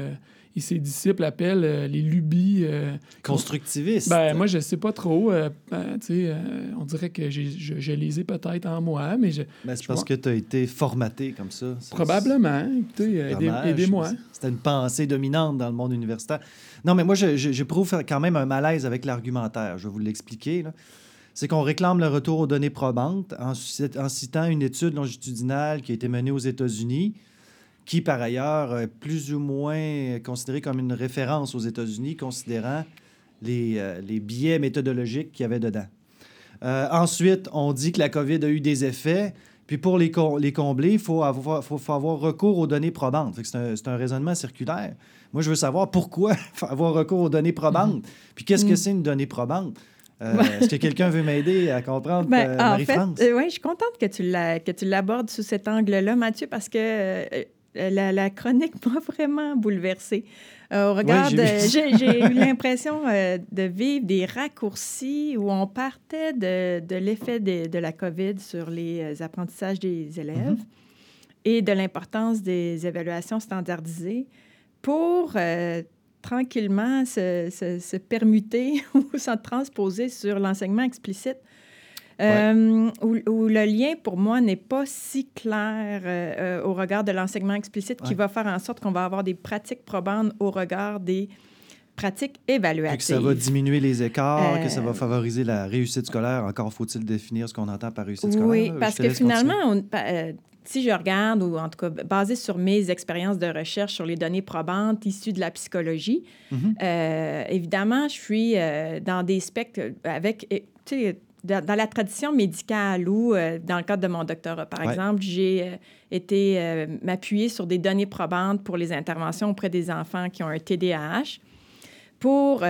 [SPEAKER 2] et ses disciples appellent euh, les lubies. Euh,
[SPEAKER 1] Constructivistes.
[SPEAKER 2] Ben, moi, je sais pas trop. Euh, ben, on dirait que je, les ai peut-être en moi, mais je.
[SPEAKER 1] Ben, c'est parce que tu as été formaté comme ça.
[SPEAKER 2] Probablement. aidez-moi.
[SPEAKER 1] C'était une pensée dominante dans le monde universitaire. Non, mais moi, j'éprouve quand même un malaise avec l'argumentaire. Je vais vous l'expliquer. c'est qu'on réclame le retour aux données probantes en, en, citant une étude longitudinale qui a été menée aux États-Unis qui par ailleurs est plus ou moins considéré comme une référence aux États-Unis, considérant les, euh, les biais méthodologiques qu'il y avait dedans. Euh, ensuite, on dit que la COVID a eu des effets. Puis pour les, les combler, il faut avoir, faut, avoir recours aux données probantes. C'est un, un, raisonnement circulaire. Moi, je veux savoir pourquoi avoir recours aux données probantes. Mm-hmm. Puis qu'est-ce que mm. c'est une donnée probante? Euh, est-ce que quelqu'un veut m'aider à comprendre, ben, Marie-France?
[SPEAKER 4] oui, je suis contente que tu l'abordes sous cet angle-là, Mathieu, parce que euh, la, chronique m'a vraiment bouleversée. Euh, regarde, j'ai eu l'impression euh, de vivre des raccourcis où on partait de, de l'effet de, de, la COVID sur les apprentissages des élèves mhm. et de l'importance des évaluations standardisées pour tranquillement se, se, se permuter ou s'en transposer sur l'enseignement explicite euh, où, le lien, pour moi, n'est pas si clair euh, euh, au regard de l'enseignement explicite qui va faire en sorte qu'on va avoir des pratiques probantes au regard des pratiques évaluatives.
[SPEAKER 1] Que ça va diminuer les écarts, que ça va favoriser la réussite scolaire. Encore faut-il définir ce qu'on entend par réussite scolaire.
[SPEAKER 4] Oui, parce que finalement, si je regarde, ou en tout cas basé sur mes expériences de recherche sur les données probantes issues de la psychologie, mm-hmm. évidemment, je suis dans des spectres avec dans, la tradition médicale ou euh, dans le cadre de mon doctorat, par exemple, j'ai euh, été euh, m'appuyer sur des données probantes pour les interventions auprès des enfants qui ont un TDAH pour,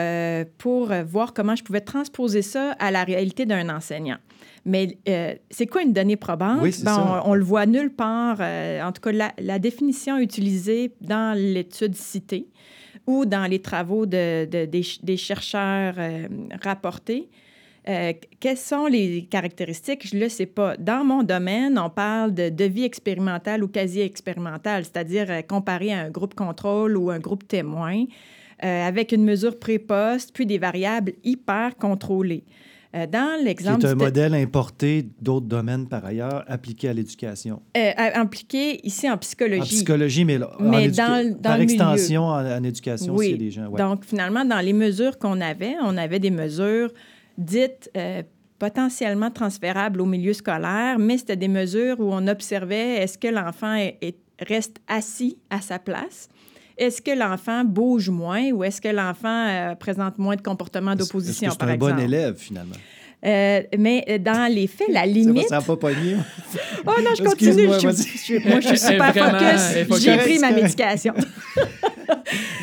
[SPEAKER 4] pour voir comment je pouvais transposer ça à la réalité d'un enseignant. Mais c'est quoi une donnée probante? ben, on, le voit nulle part. en tout cas, la, la, définition utilisée dans l'étude citée ou dans les travaux de, de des, des, chercheurs rapportés, euh, quelles sont les caractéristiques? Je ne le sais pas. Dans mon domaine, on parle de devis expérimental ou quasi-expérimental, c'est-à-dire euh, comparé à un groupe contrôle ou un groupe témoin, euh, avec une mesure pré-poste, puis des variables hyper contrôlées. dans l'exemple...
[SPEAKER 1] C'est un modèle importé d'autres domaines par ailleurs, appliqué à l'éducation.
[SPEAKER 4] appliqué ici en psychologie. En
[SPEAKER 1] psychologie, mais, mais dans, dans, par extension en, éducation oui. aussi, des gens.
[SPEAKER 4] Donc, finalement, dans les mesures qu'on avait, on avait des mesures dites euh, potentiellement transférables au milieu scolaire, mais c'était des mesures où on observait est-ce que l'enfant reste assis à sa place? Est-ce que l'enfant bouge moins ou est-ce que l'enfant euh, présente moins de comportements d'opposition,
[SPEAKER 1] par exemple? C'est un bon élève, finalement?
[SPEAKER 4] Euh, mais dans les faits, la limite.
[SPEAKER 1] Ça va pas pogné.
[SPEAKER 4] oh non, je continue. moi, je suis super focus. J'ai pris ma médication.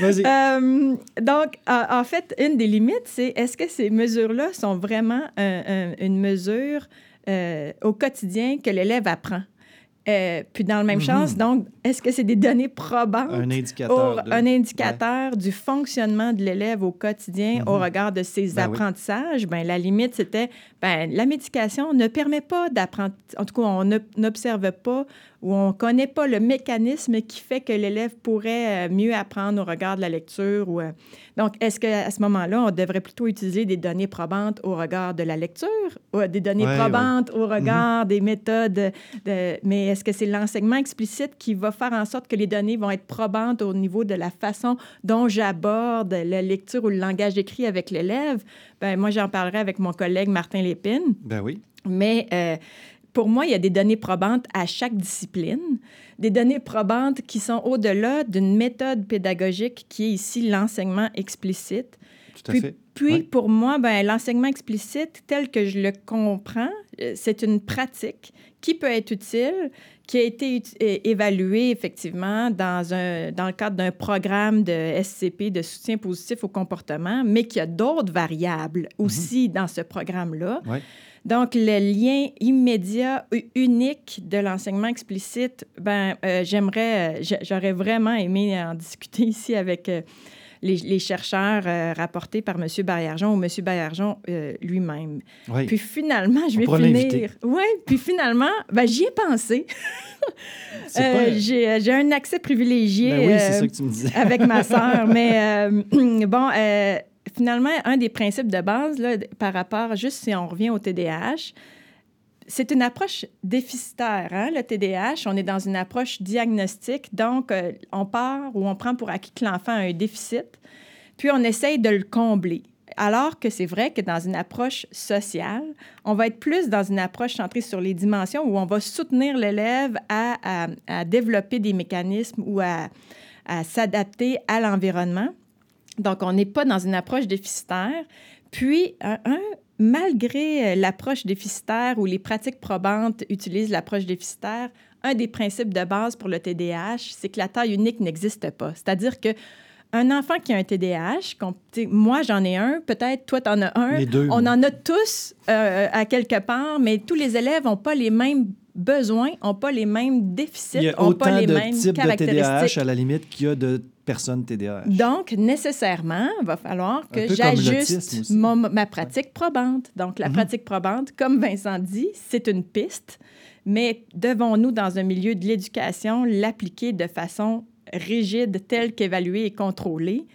[SPEAKER 4] Euh, donc, en, fait, une des limites, c'est est-ce que ces mesures-là sont vraiment une mesure euh, au quotidien que l'élève apprend? Euh, puis dans le même mm donc, est-ce que c'est des données probantes?
[SPEAKER 1] Un indicateur.
[SPEAKER 4] Un indicateur du fonctionnement de l'élève au quotidien au mhm. regard de ses ben apprentissages? Ben, la limite, c'était, ben, la médication ne permet pas d'apprendre, en tout cas, on n'observe pas ou on ne connaît pas le mécanisme qui fait que l'élève pourrait euh, mieux apprendre au regard de la lecture. Ou, euh, donc, est-ce qu'à ce moment-là, on devrait plutôt utiliser des données probantes au regard de la lecture ou des données probantes au regard mhm. des méthodes? De... Mais est-ce que c'est l'enseignement explicite qui va faire en sorte que les données vont être probantes au niveau de la façon dont j'aborde la lecture ou le langage écrit avec l'élève? Ben, moi, j'en parlerai avec mon collègue Martin Lépine.
[SPEAKER 1] Ben oui.
[SPEAKER 4] Mais euh, pour moi, il y a des données probantes à chaque discipline, des données probantes qui sont au-delà d'une méthode pédagogique qui est ici l'enseignement explicite.
[SPEAKER 1] Tout à puis, fait.
[SPEAKER 4] Puis, pour moi, ben, l'enseignement explicite, tel que je le comprends, euh, c'est une pratique qui peut être utile, qui a été évaluée effectivement dans, un, dans le cadre d'un programme de SCP, de soutien positif au comportement, mais qui a d'autres variables mhm. aussi dans ce programme-là. Donc, le lien immédiat, unique de l'enseignement explicite, ben, euh, j'aimerais, euh, j'aurais vraiment aimé en discuter ici avec euh, les, chercheurs rapportés par M. Barrière-Jean ou M. Barrière-Jean lui-même. Puis finalement, je vais finir. Oui, puis finalement, ben, j'y ai pensé. j'ai, un accès privilégié
[SPEAKER 1] ben
[SPEAKER 4] avec ma sœur, mais bon finalement, un des principes de base là, par rapport, juste si on revient au TDAH, c'est une approche déficitaire, hein, le TDAH. On est dans une approche diagnostique, donc euh, on part ou on prend pour acquis que l'enfant a un déficit, puis on essaye de le combler. Alors que c'est vrai que dans une approche sociale, on va être plus dans une approche centrée sur les dimensions où on va soutenir l'élève à, développer des mécanismes ou à s'adapter à l'environnement. Donc, on n'est pas dans une approche déficitaire. Puis, un, malgré euh, l'approche déficitaire ou les pratiques probantes utilisent l'approche déficitaire, un des principes de base pour le TDAH, c'est que la taille unique n'existe pas. C'est-à-dire que un enfant qui a un TDAH, moi j'en ai un, peut-être toi tu en as un, on en a tous euh, à quelque part, mais tous les élèves n'ont pas les mêmes besoins, n'ont pas les mêmes déficits, n'ont pas les mêmes
[SPEAKER 1] types de TDAH à la limite qu'il y a de personnes TDAH.
[SPEAKER 4] Donc, nécessairement, il va falloir que j'ajuste ma pratique probante. Donc, la mhm. pratique probante, comme Vincent dit, c'est une piste, mais devons-nous, dans un milieu de l'éducation, l'appliquer de façon rigide, telle qu'évaluée et contrôlée?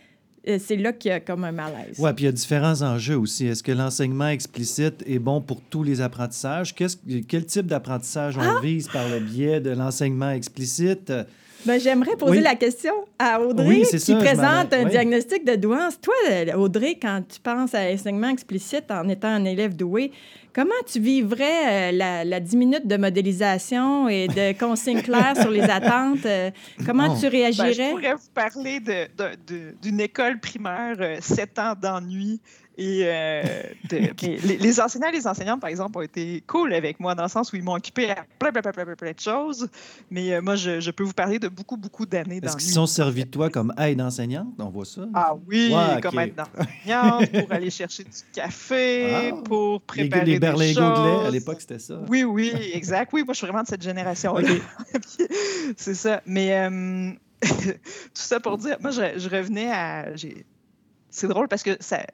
[SPEAKER 4] Euh, c'est là qu'il y a comme un malaise.
[SPEAKER 1] Oui, puis il y a différents enjeux aussi. Est-ce que l'enseignement explicite est bon pour tous les apprentissages? quel type d'apprentissage on ah! vise par le biais de l'enseignement explicite?
[SPEAKER 4] Ben, J'aimerais poser la question à Audrey, qui présente un diagnostic de douance. Toi, Audrey, quand tu penses à l'enseignement explicite en étant un élève doué, comment tu vivrais euh, la, 10 minutes de modélisation et de consignes claires sur les attentes? Euh, comment tu réagirais? Ben,
[SPEAKER 3] je pourrais vous parler d'une école primaire, 7 euh, ans d'ennui et euh, les, enseignants et les enseignantes, par exemple, ont été cool avec moi dans le sens où ils m'ont occupé à plein, plein, plein, plein, de choses. Mais euh, moi, je, peux vous parler de beaucoup, beaucoup d'années
[SPEAKER 1] Est-ce qu'ils sont servis de toi comme aide enseignante? On voit ça?
[SPEAKER 3] Ah oui, comme aide enseignante, pour aller chercher du café, pour préparer les, les berlingots
[SPEAKER 1] à l'époque, c'était ça?
[SPEAKER 3] Oui, oui, exact. Oui, moi, je suis vraiment de cette génération-là. C'est ça. Mais euh, tout ça pour dire, moi, je, je revenais à... C'est drôle parce que ça,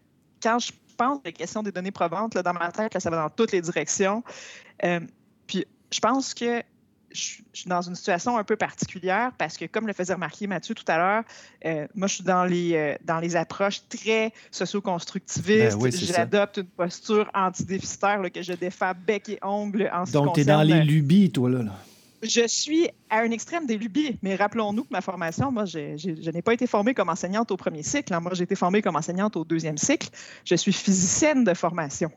[SPEAKER 3] quand je pense à la question des données probantes, là, dans ma tête, là, ça va dans toutes les directions. Euh, puis je pense que je suis dans une situation un peu particulière parce que, comme le faisait remarquer Mathieu tout à l'heure, euh, moi, je suis dans les, euh, dans les approches très socio-constructivistes. Ben J'adopte une posture antidéficitaire que je défends bec et ongle en ce qui
[SPEAKER 1] Donc, tu es dans les lubies, toi, là. là
[SPEAKER 3] je suis à un extrême des lubies, mais rappelons-nous que ma formation, moi, je n'ai pas été formée comme enseignante au premier cycle. Hein. Moi, j'ai été formée comme enseignante au deuxième cycle. Je suis physicienne de formation.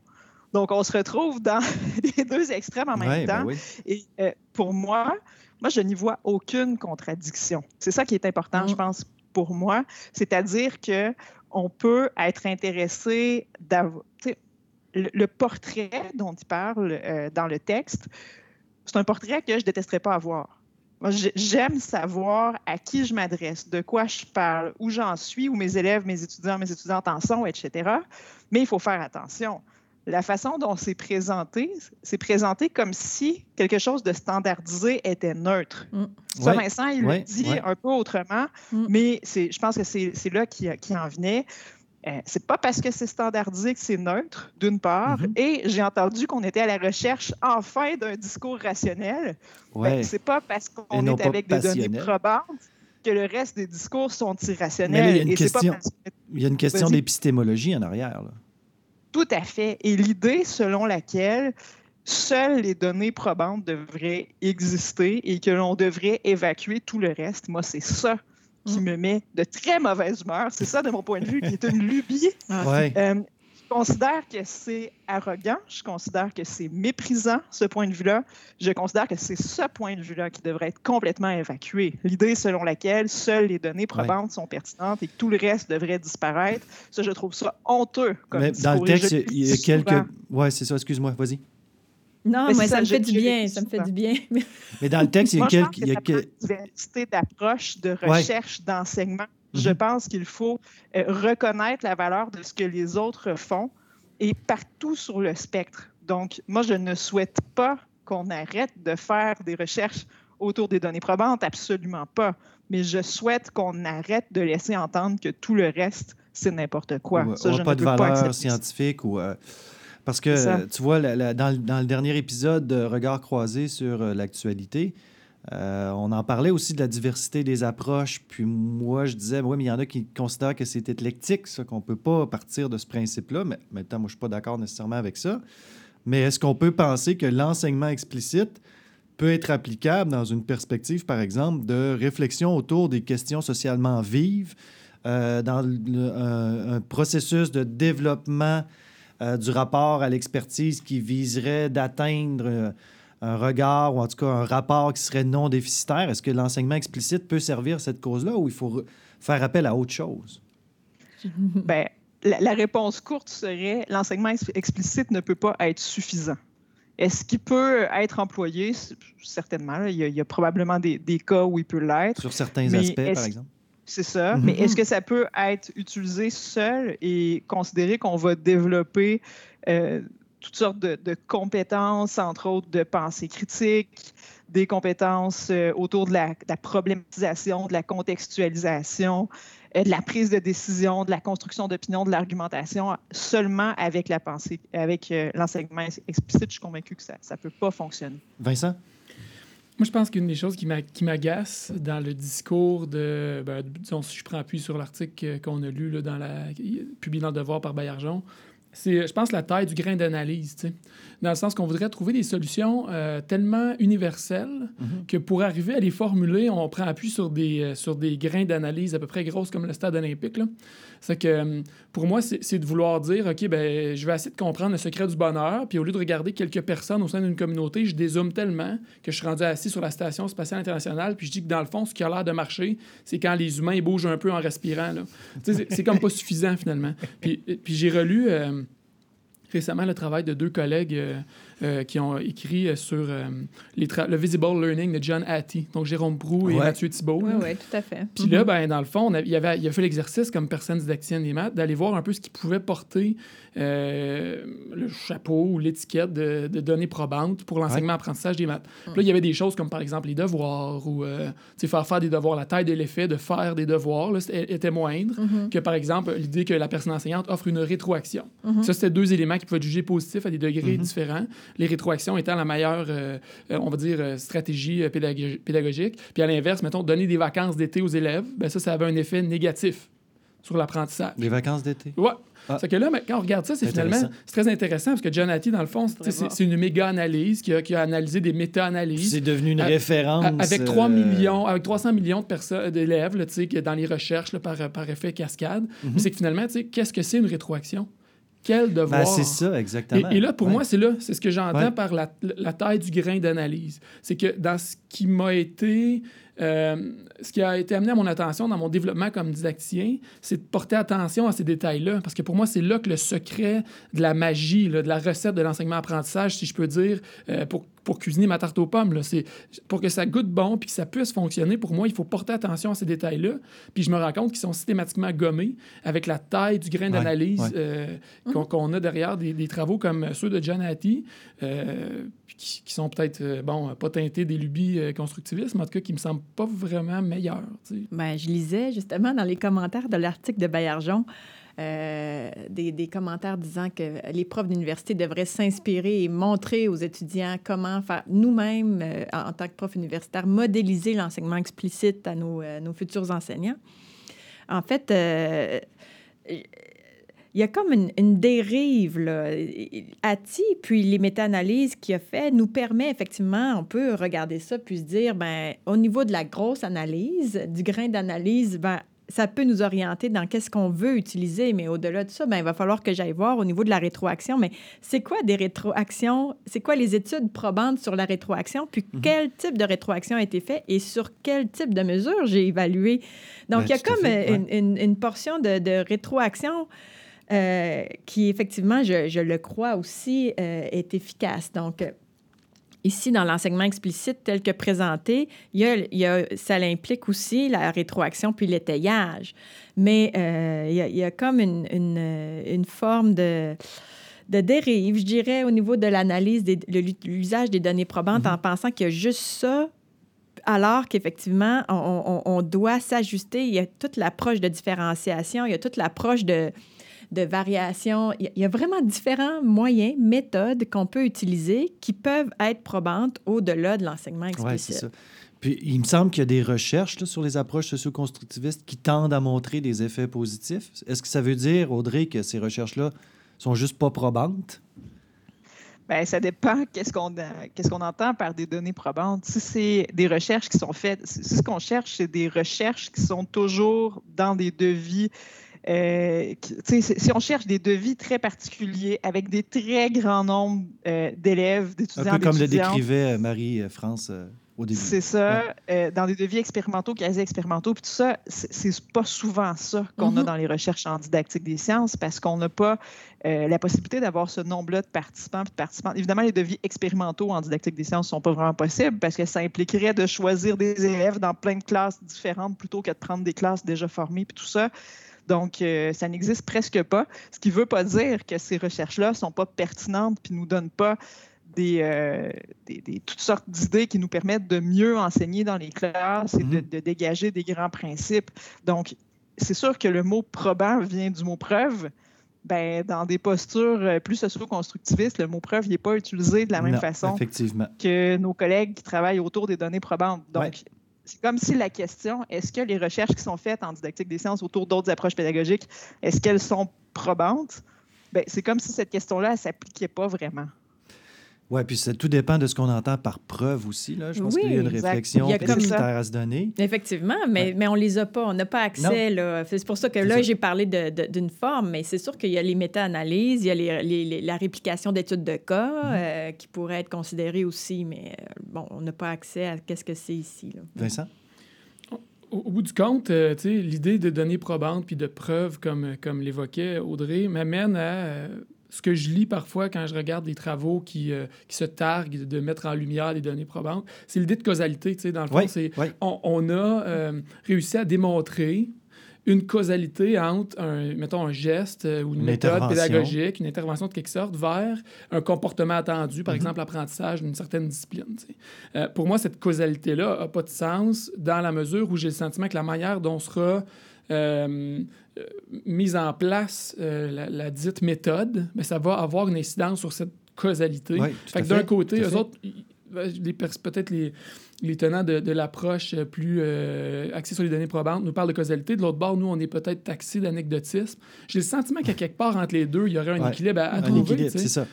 [SPEAKER 3] Donc, on se retrouve dans les deux extrêmes en même ben temps. Et euh, pour moi, moi, je n'y vois aucune contradiction. C'est ça qui est important, je mm. pense, pour moi. C'est-à-dire que on peut être intéressé d'avoir. Le, le, portrait dont il parle euh, dans le texte, c'est un portrait que je détesterais pas avoir. Moi, j'aime savoir à qui je m'adresse, de quoi je parle, où j'en suis, où mes élèves, mes étudiants, mes étudiantes en sont, etc. Mais il faut faire attention. la façon dont c'est présenté, c'est présenté comme si quelque chose de standardisé était neutre. Mm. Ça, Vincent, il le dit un peu autrement, mm. mais je pense que c'est là qui, qui en venait. Euh, c'est pas parce que c'est standardisé que c'est neutre, d'une part, mm-hmm. et j'ai entendu qu'on était à la recherche enfin d'un discours rationnel. Ben, c'est pas parce qu'on est avec des données probantes que le reste des discours sont irrationnels.
[SPEAKER 1] il y a une question, il y a une question d'épistémologie en arrière. Là.
[SPEAKER 3] Tout à fait. Et l'idée selon laquelle seules les données probantes devraient exister et que l'on devrait évacuer tout le reste, moi, c'est ça qui mm. me met de très mauvaise humeur. C'est ça, de mon point de vue, qui est une lubie. Euh, je considère que c'est arrogant, je considère que c'est méprisant, ce point de vue-là. Je considère que c'est ce point de vue-là qui devrait être complètement évacué. L'idée selon laquelle seules les données probantes sont pertinentes et que tout le reste devrait disparaître, ça, je trouve ça honteux. Comme
[SPEAKER 1] Mais dans le texte, il y a quelques... Oui, c'est ça, excuse-moi, vas-y.
[SPEAKER 4] Non, mais, ça, me fait du bien, ça me fait du bien.
[SPEAKER 1] mais dans le texte, il y a quelques...
[SPEAKER 3] Il y a que... diversité d'approche, de recherche, d'enseignement je mhm. pense qu'il faut euh, reconnaître la valeur de ce que les autres font et partout sur le spectre. Donc, moi, je ne souhaite pas qu'on arrête de faire des recherches autour des données probantes, absolument pas. Mais je souhaite qu'on arrête de laisser entendre que tout le reste, c'est n'importe quoi.
[SPEAKER 1] Ou, Ça, je pas de valeur scientifique ou... Euh, parce que, tu vois, dans, le dernier épisode de Regard croisé sur euh, l'actualité, euh, on en parlait aussi de la diversité des approches. Puis moi, je disais, oui, mais il y en a qui considèrent que c'est éclectique, ça, qu'on ne peut pas partir de ce principe-là. Mais maintenant, moi, je ne suis pas d'accord nécessairement avec ça. Mais est-ce qu'on peut penser que l'enseignement explicite peut être applicable dans une perspective, par exemple, de réflexion autour des questions socialement vives, euh, dans un, processus de développement du rapport à l'expertise qui viserait d'atteindre un regard ou en tout cas un rapport qui serait non déficitaire? Est-ce que l'enseignement explicite peut servir cette cause-là ou il faut faire appel à autre chose?
[SPEAKER 3] Bien, la, réponse courte serait l'enseignement explicite ne peut pas être suffisant. Est-ce qu'il peut être employé? Certainement. Il, y a, probablement des, cas où il peut l'être.
[SPEAKER 1] Sur certains aspects, par exemple.
[SPEAKER 3] C'est ça. Mm-hmm. Mais est-ce que ça peut être utilisé seul et considérer qu'on va développer euh, toutes sortes de, compétences, entre autres de pensée critique, des compétences euh, autour de la, problématisation, de la contextualisation, euh, de la prise de décision, de la construction d'opinion, de l'argumentation, seulement avec la pensée, avec euh, l'enseignement explicite? Je suis convaincu que ça ne peut pas fonctionner.
[SPEAKER 1] Vincent?
[SPEAKER 2] Moi, je pense qu'une des choses qui m'agace dans le discours de, ben, disons, si je prends appui sur l'article qu'on a lu dans la, publié dans le Devoir par Bayarjon, c'est, je pense, la taille du grain d'analyse, dans le sens qu'on voudrait trouver des solutions euh, tellement universelles mhm. que pour arriver à les formuler, on prend appui sur des, euh, sur des grains d'analyse à peu près grosses comme le stade olympique. C'est que euh, pour moi, c'est, de vouloir dire, OK, ben, je vais essayer de comprendre le secret du bonheur, puis au lieu de regarder quelques personnes au sein d'une communauté, je dézoome tellement que je suis rendu assis sur la station spatiale internationale, puis je dis que dans le fond, ce qui a l'air de marcher, c'est quand les humains bougent un peu en respirant. C'est, c'est comme pas suffisant finalement. Puis, puis j'ai relu récemment le travail de deux collègues euh, euh, qui ont écrit sur euh, les le Visible Learning de John Hattie, donc Jérôme Brou et Mathieu Thibault.
[SPEAKER 4] Oui, oui, tout à fait.
[SPEAKER 2] Puis là, ben, dans le fond, il, avait, il a fait l'exercice comme personne didacticienne des maths d'aller voir un peu ce qu'il pouvait porter le chapeau ou l'étiquette de, données probantes pour l'enseignement-apprentissage des maths. Puis là, il y avait des choses comme par exemple les devoirs ou faire faire des devoirs, la taille de l'effet de faire des devoirs là, était moindre mm-hmm. que par exemple l'idée que la personne enseignante offre une rétroaction. Mm-hmm. Ça, c'était deux éléments qui pouvaient être jugés positifs à des degrés mm-hmm. différents les rétroactions étant la meilleure, euh, euh, on va dire, euh, stratégie pédagogique. Puis à l'inverse, mettons, donner des vacances d'été aux élèves, ben ça, ça avait un effet négatif sur l'apprentissage.
[SPEAKER 1] Les vacances d'été?
[SPEAKER 2] Oui. Ah. C'est que là, quand on regarde ça, c'est finalement c'est très intéressant parce que John Hattie, dans le fond, c'est une méga analyse qui a, qui a analysé des méta-analyses.
[SPEAKER 1] C'est devenu une référence.
[SPEAKER 2] avec 3 millions, avec 300 millions de personnes, d'élèves, dans les recherches là, par, par effet cascade. Mm-hmm. C'est que finalement, qu'est-ce que c'est une rétroaction? Quel devoir.
[SPEAKER 1] Ben, c'est ça, exactement.
[SPEAKER 2] Et, là, pour moi, c'est là, c'est ce que j'entends par la, taille du grain d'analyse. C'est que dans ce qui m'a été euh, ce qui a été amené à mon attention dans mon développement comme didactien, c'est de porter attention à ces détails-là. Parce que pour moi, c'est là que le secret de la magie, de la recette de l'enseignement-apprentissage, si je peux dire, euh, pour, pour, cuisiner ma tarte aux pommes, c'est pour que ça goûte bon puis que ça puisse fonctionner, pour moi, il faut porter attention à ces détails-là. Puis je me rends compte qu'ils sont systématiquement gommés avec la taille du grain d'analyse euh, mmh. qu'on a derrière des, travaux comme ceux de John Hattie, qui, qui, sont peut-être, bon, pas teintés des lubies constructivistes, mais en tout cas qui me semblent pas vraiment meilleur.
[SPEAKER 4] Ben, je lisais justement dans les commentaires de l'article de Bayarjon euh, des, commentaires disant que les profs d'université devraient s'inspirer et montrer aux étudiants comment faire nous-mêmes, euh, en, tant que profs universitaires, modéliser l'enseignement explicite à nos, euh, nos, futurs enseignants. En fait, il y a comme une, dérive. Là. ATI, puis les méta-analyses qu'il a fait, nous permet effectivement, on peut regarder ça puis se dire, ben, au niveau de la grosse analyse, du grain d'analyse, ben, ça peut nous orienter dans qu'est-ce qu'on veut utiliser, mais au-delà de ça, ben, il va falloir que j'aille voir au niveau de la rétroaction. Mais c'est quoi des rétroactions? C'est quoi les études probantes sur la rétroaction? Puis mhm. quel type de rétroaction a été fait et sur quel type de mesure j'ai évalué? Donc, ben, il y a comme une, portion de, de rétroaction euh, qui effectivement, je, le crois aussi, euh, est efficace. Donc, euh, ici, dans l'enseignement explicite tel que présenté, il y a, ça implique aussi la rétroaction puis l'étayage. Mais il y, a, comme une, une, forme de de dérive, je dirais, au niveau de l'analyse, de l'usage des données probantes, mm-hmm. en pensant qu'il y a juste ça alors qu'effectivement, on, on, doit s'ajuster. Il y a toute l'approche de différenciation, il y a toute l'approche de, de variation. Il y a vraiment différents moyens, méthodes qu'on peut utiliser qui peuvent être probantes au-delà de l'enseignement explicite. Ça.
[SPEAKER 1] Puis il me semble qu'il y a des recherches sur les approches socio-constructivistes qui tendent à montrer des effets positifs. Est-ce que ça veut dire, Audrey, que ces recherches-là sont juste pas probantes?
[SPEAKER 3] Bien, ça dépend qu'est-ce qu'on qu'est-ce qu'on entend par des données probantes. Si c'est des recherches qui sont faites, si ce qu'on cherche, c'est des recherches qui sont toujours dans des devis euh, si on cherche des devis très particuliers avec des très grands nombres euh, d'élèves, d'étudiants.
[SPEAKER 1] Un peu comme le décrivait euh, Marie-France au début.
[SPEAKER 3] C'est ça, dans des devis expérimentaux, quasi-expérimentaux, puis tout ça, c'est pas souvent ça qu'on a mm-hmm. dans les recherches en didactique des sciences parce qu'on n'a pas la possibilité d'avoir ce nombre-là de participants de participantes. Évidemment, les devis expérimentaux en didactique des sciences ne sont pas vraiment possibles parce que ça impliquerait de choisir des élèves dans plein de classes différentes plutôt que de prendre des classes déjà formées, puis tout ça. Donc, euh, ça n'existe presque pas, ce qui ne veut pas dire que ces recherches-là ne sont pas pertinentes puis ne nous donnent pas euh, des, toutes sortes d'idées qui nous permettent de mieux enseigner dans les classes et de, mm-hmm. dégager des grands principes. Donc, c'est sûr que le mot probant vient du mot preuve. Ben, dans des postures euh, plus socio-constructivistes, le mot preuve n'est pas utilisé de la même façon que nos collègues qui travaillent autour des données probantes. Donc, c'est comme si la question, est-ce que les recherches qui sont faites en didactique des sciences autour d'autres approches pédagogiques, est-ce qu'elles sont probantes? Ben, c'est comme si cette question-là ne s'appliquait pas vraiment.
[SPEAKER 1] Oui, puis ça, tout dépend de ce qu'on entend par preuve aussi. Là. Je pense qu'il y a une réflexion universitaire à se donner.
[SPEAKER 4] Effectivement, mais, mais on ne les a pas. On n'a pas accès. C'est pour ça que là, j'ai parlé d'une forme, mais c'est sûr qu'il y a les méta-analyses, il y a les, la réplication d'études de cas mm-hmm. euh, qui pourraient être considérées aussi, mais euh, bon, on n'a pas accès à qu'est-ce que c'est ici. Là.
[SPEAKER 1] Vincent?
[SPEAKER 2] Au, bout du compte, euh, l'idée de données probantes puis de preuves, comme, comme l'évoquait Audrey, m'amène à ce que je lis parfois quand je regarde des travaux qui, euh, qui se targuent de mettre en lumière des données probantes, c'est l'idée de causalité. Dans le fond, c'est on, a euh, réussi à démontrer une causalité entre, un, mettons, un geste euh, ou une, méthode pédagogique, une intervention de quelque sorte, vers un comportement attendu, par mm-hmm. exemple l'apprentissage d'une certaine discipline. pour moi, cette causalité-là n'a pas de sens dans la mesure où j'ai le sentiment que la manière dont sera euh, euh, mise en place euh, la, dite méthode, mais ça va avoir une incidence sur cette causalité. fait que d'un côté, eux autres, ben, peut-être les, les, tenants de, l'approche plus axée sur les données probantes nous parlent de causalité. De l'autre bord, nous, on est peut-être taxé d'anecdotisme. J'ai le sentiment qu'à quelque part entre les deux, il y aurait un équilibre à, un Équilibre,
[SPEAKER 1] c'est ça.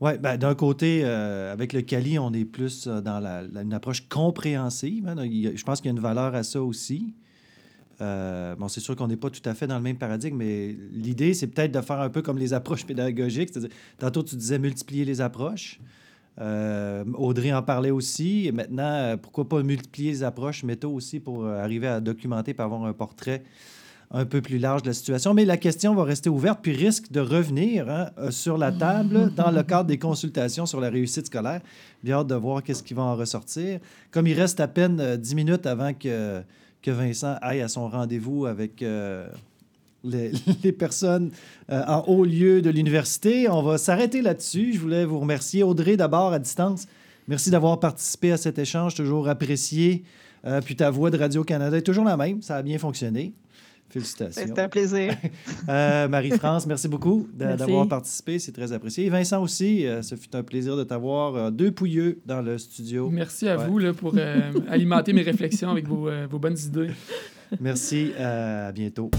[SPEAKER 1] Oui, ben, d'un côté, avec le Cali, on est plus dans la, une approche compréhensive. Hein. Je pense qu'il y a une valeur à ça aussi. Euh, bon, c'est sûr qu'on n'est pas tout à fait dans le même paradigme, mais l'idée, c'est peut-être de faire un peu comme les approches pédagogiques. Tantôt, tu disais multiplier les approches. Audrey en parlait aussi. Maintenant, pourquoi pas multiplier les approches métaux aussi pour arriver à documenter et avoir un portrait un peu plus large de la situation. Mais la question va rester ouverte puis risque de revenir hein, euh, sur la table dans le cadre des consultations sur la réussite scolaire. Bien hâte de voir qu'est-ce qui va en ressortir. Comme il reste à peine euh, dix minutes avant que, que Vincent aille à son rendez-vous avec euh, les, les, personnes en haut lieu de l'université, on va s'arrêter là-dessus. Je voulais vous remercier. Audrey, d'abord, à distance. Merci d'avoir participé à cet échange, toujours apprécié. puis ta voix de Radio-Canada est toujours la même. Ça a bien fonctionné. Félicitations.
[SPEAKER 3] C'était un plaisir.
[SPEAKER 1] Euh, Marie-France, merci beaucoup d'avoir participé. C'est très apprécié. Et Vincent aussi, euh, ce fut un plaisir de t'avoir euh, deux pouilleux dans le studio.
[SPEAKER 2] Merci à vous là, pour alimenter mes réflexions avec vos, vos bonnes idées.
[SPEAKER 1] Merci. à bientôt.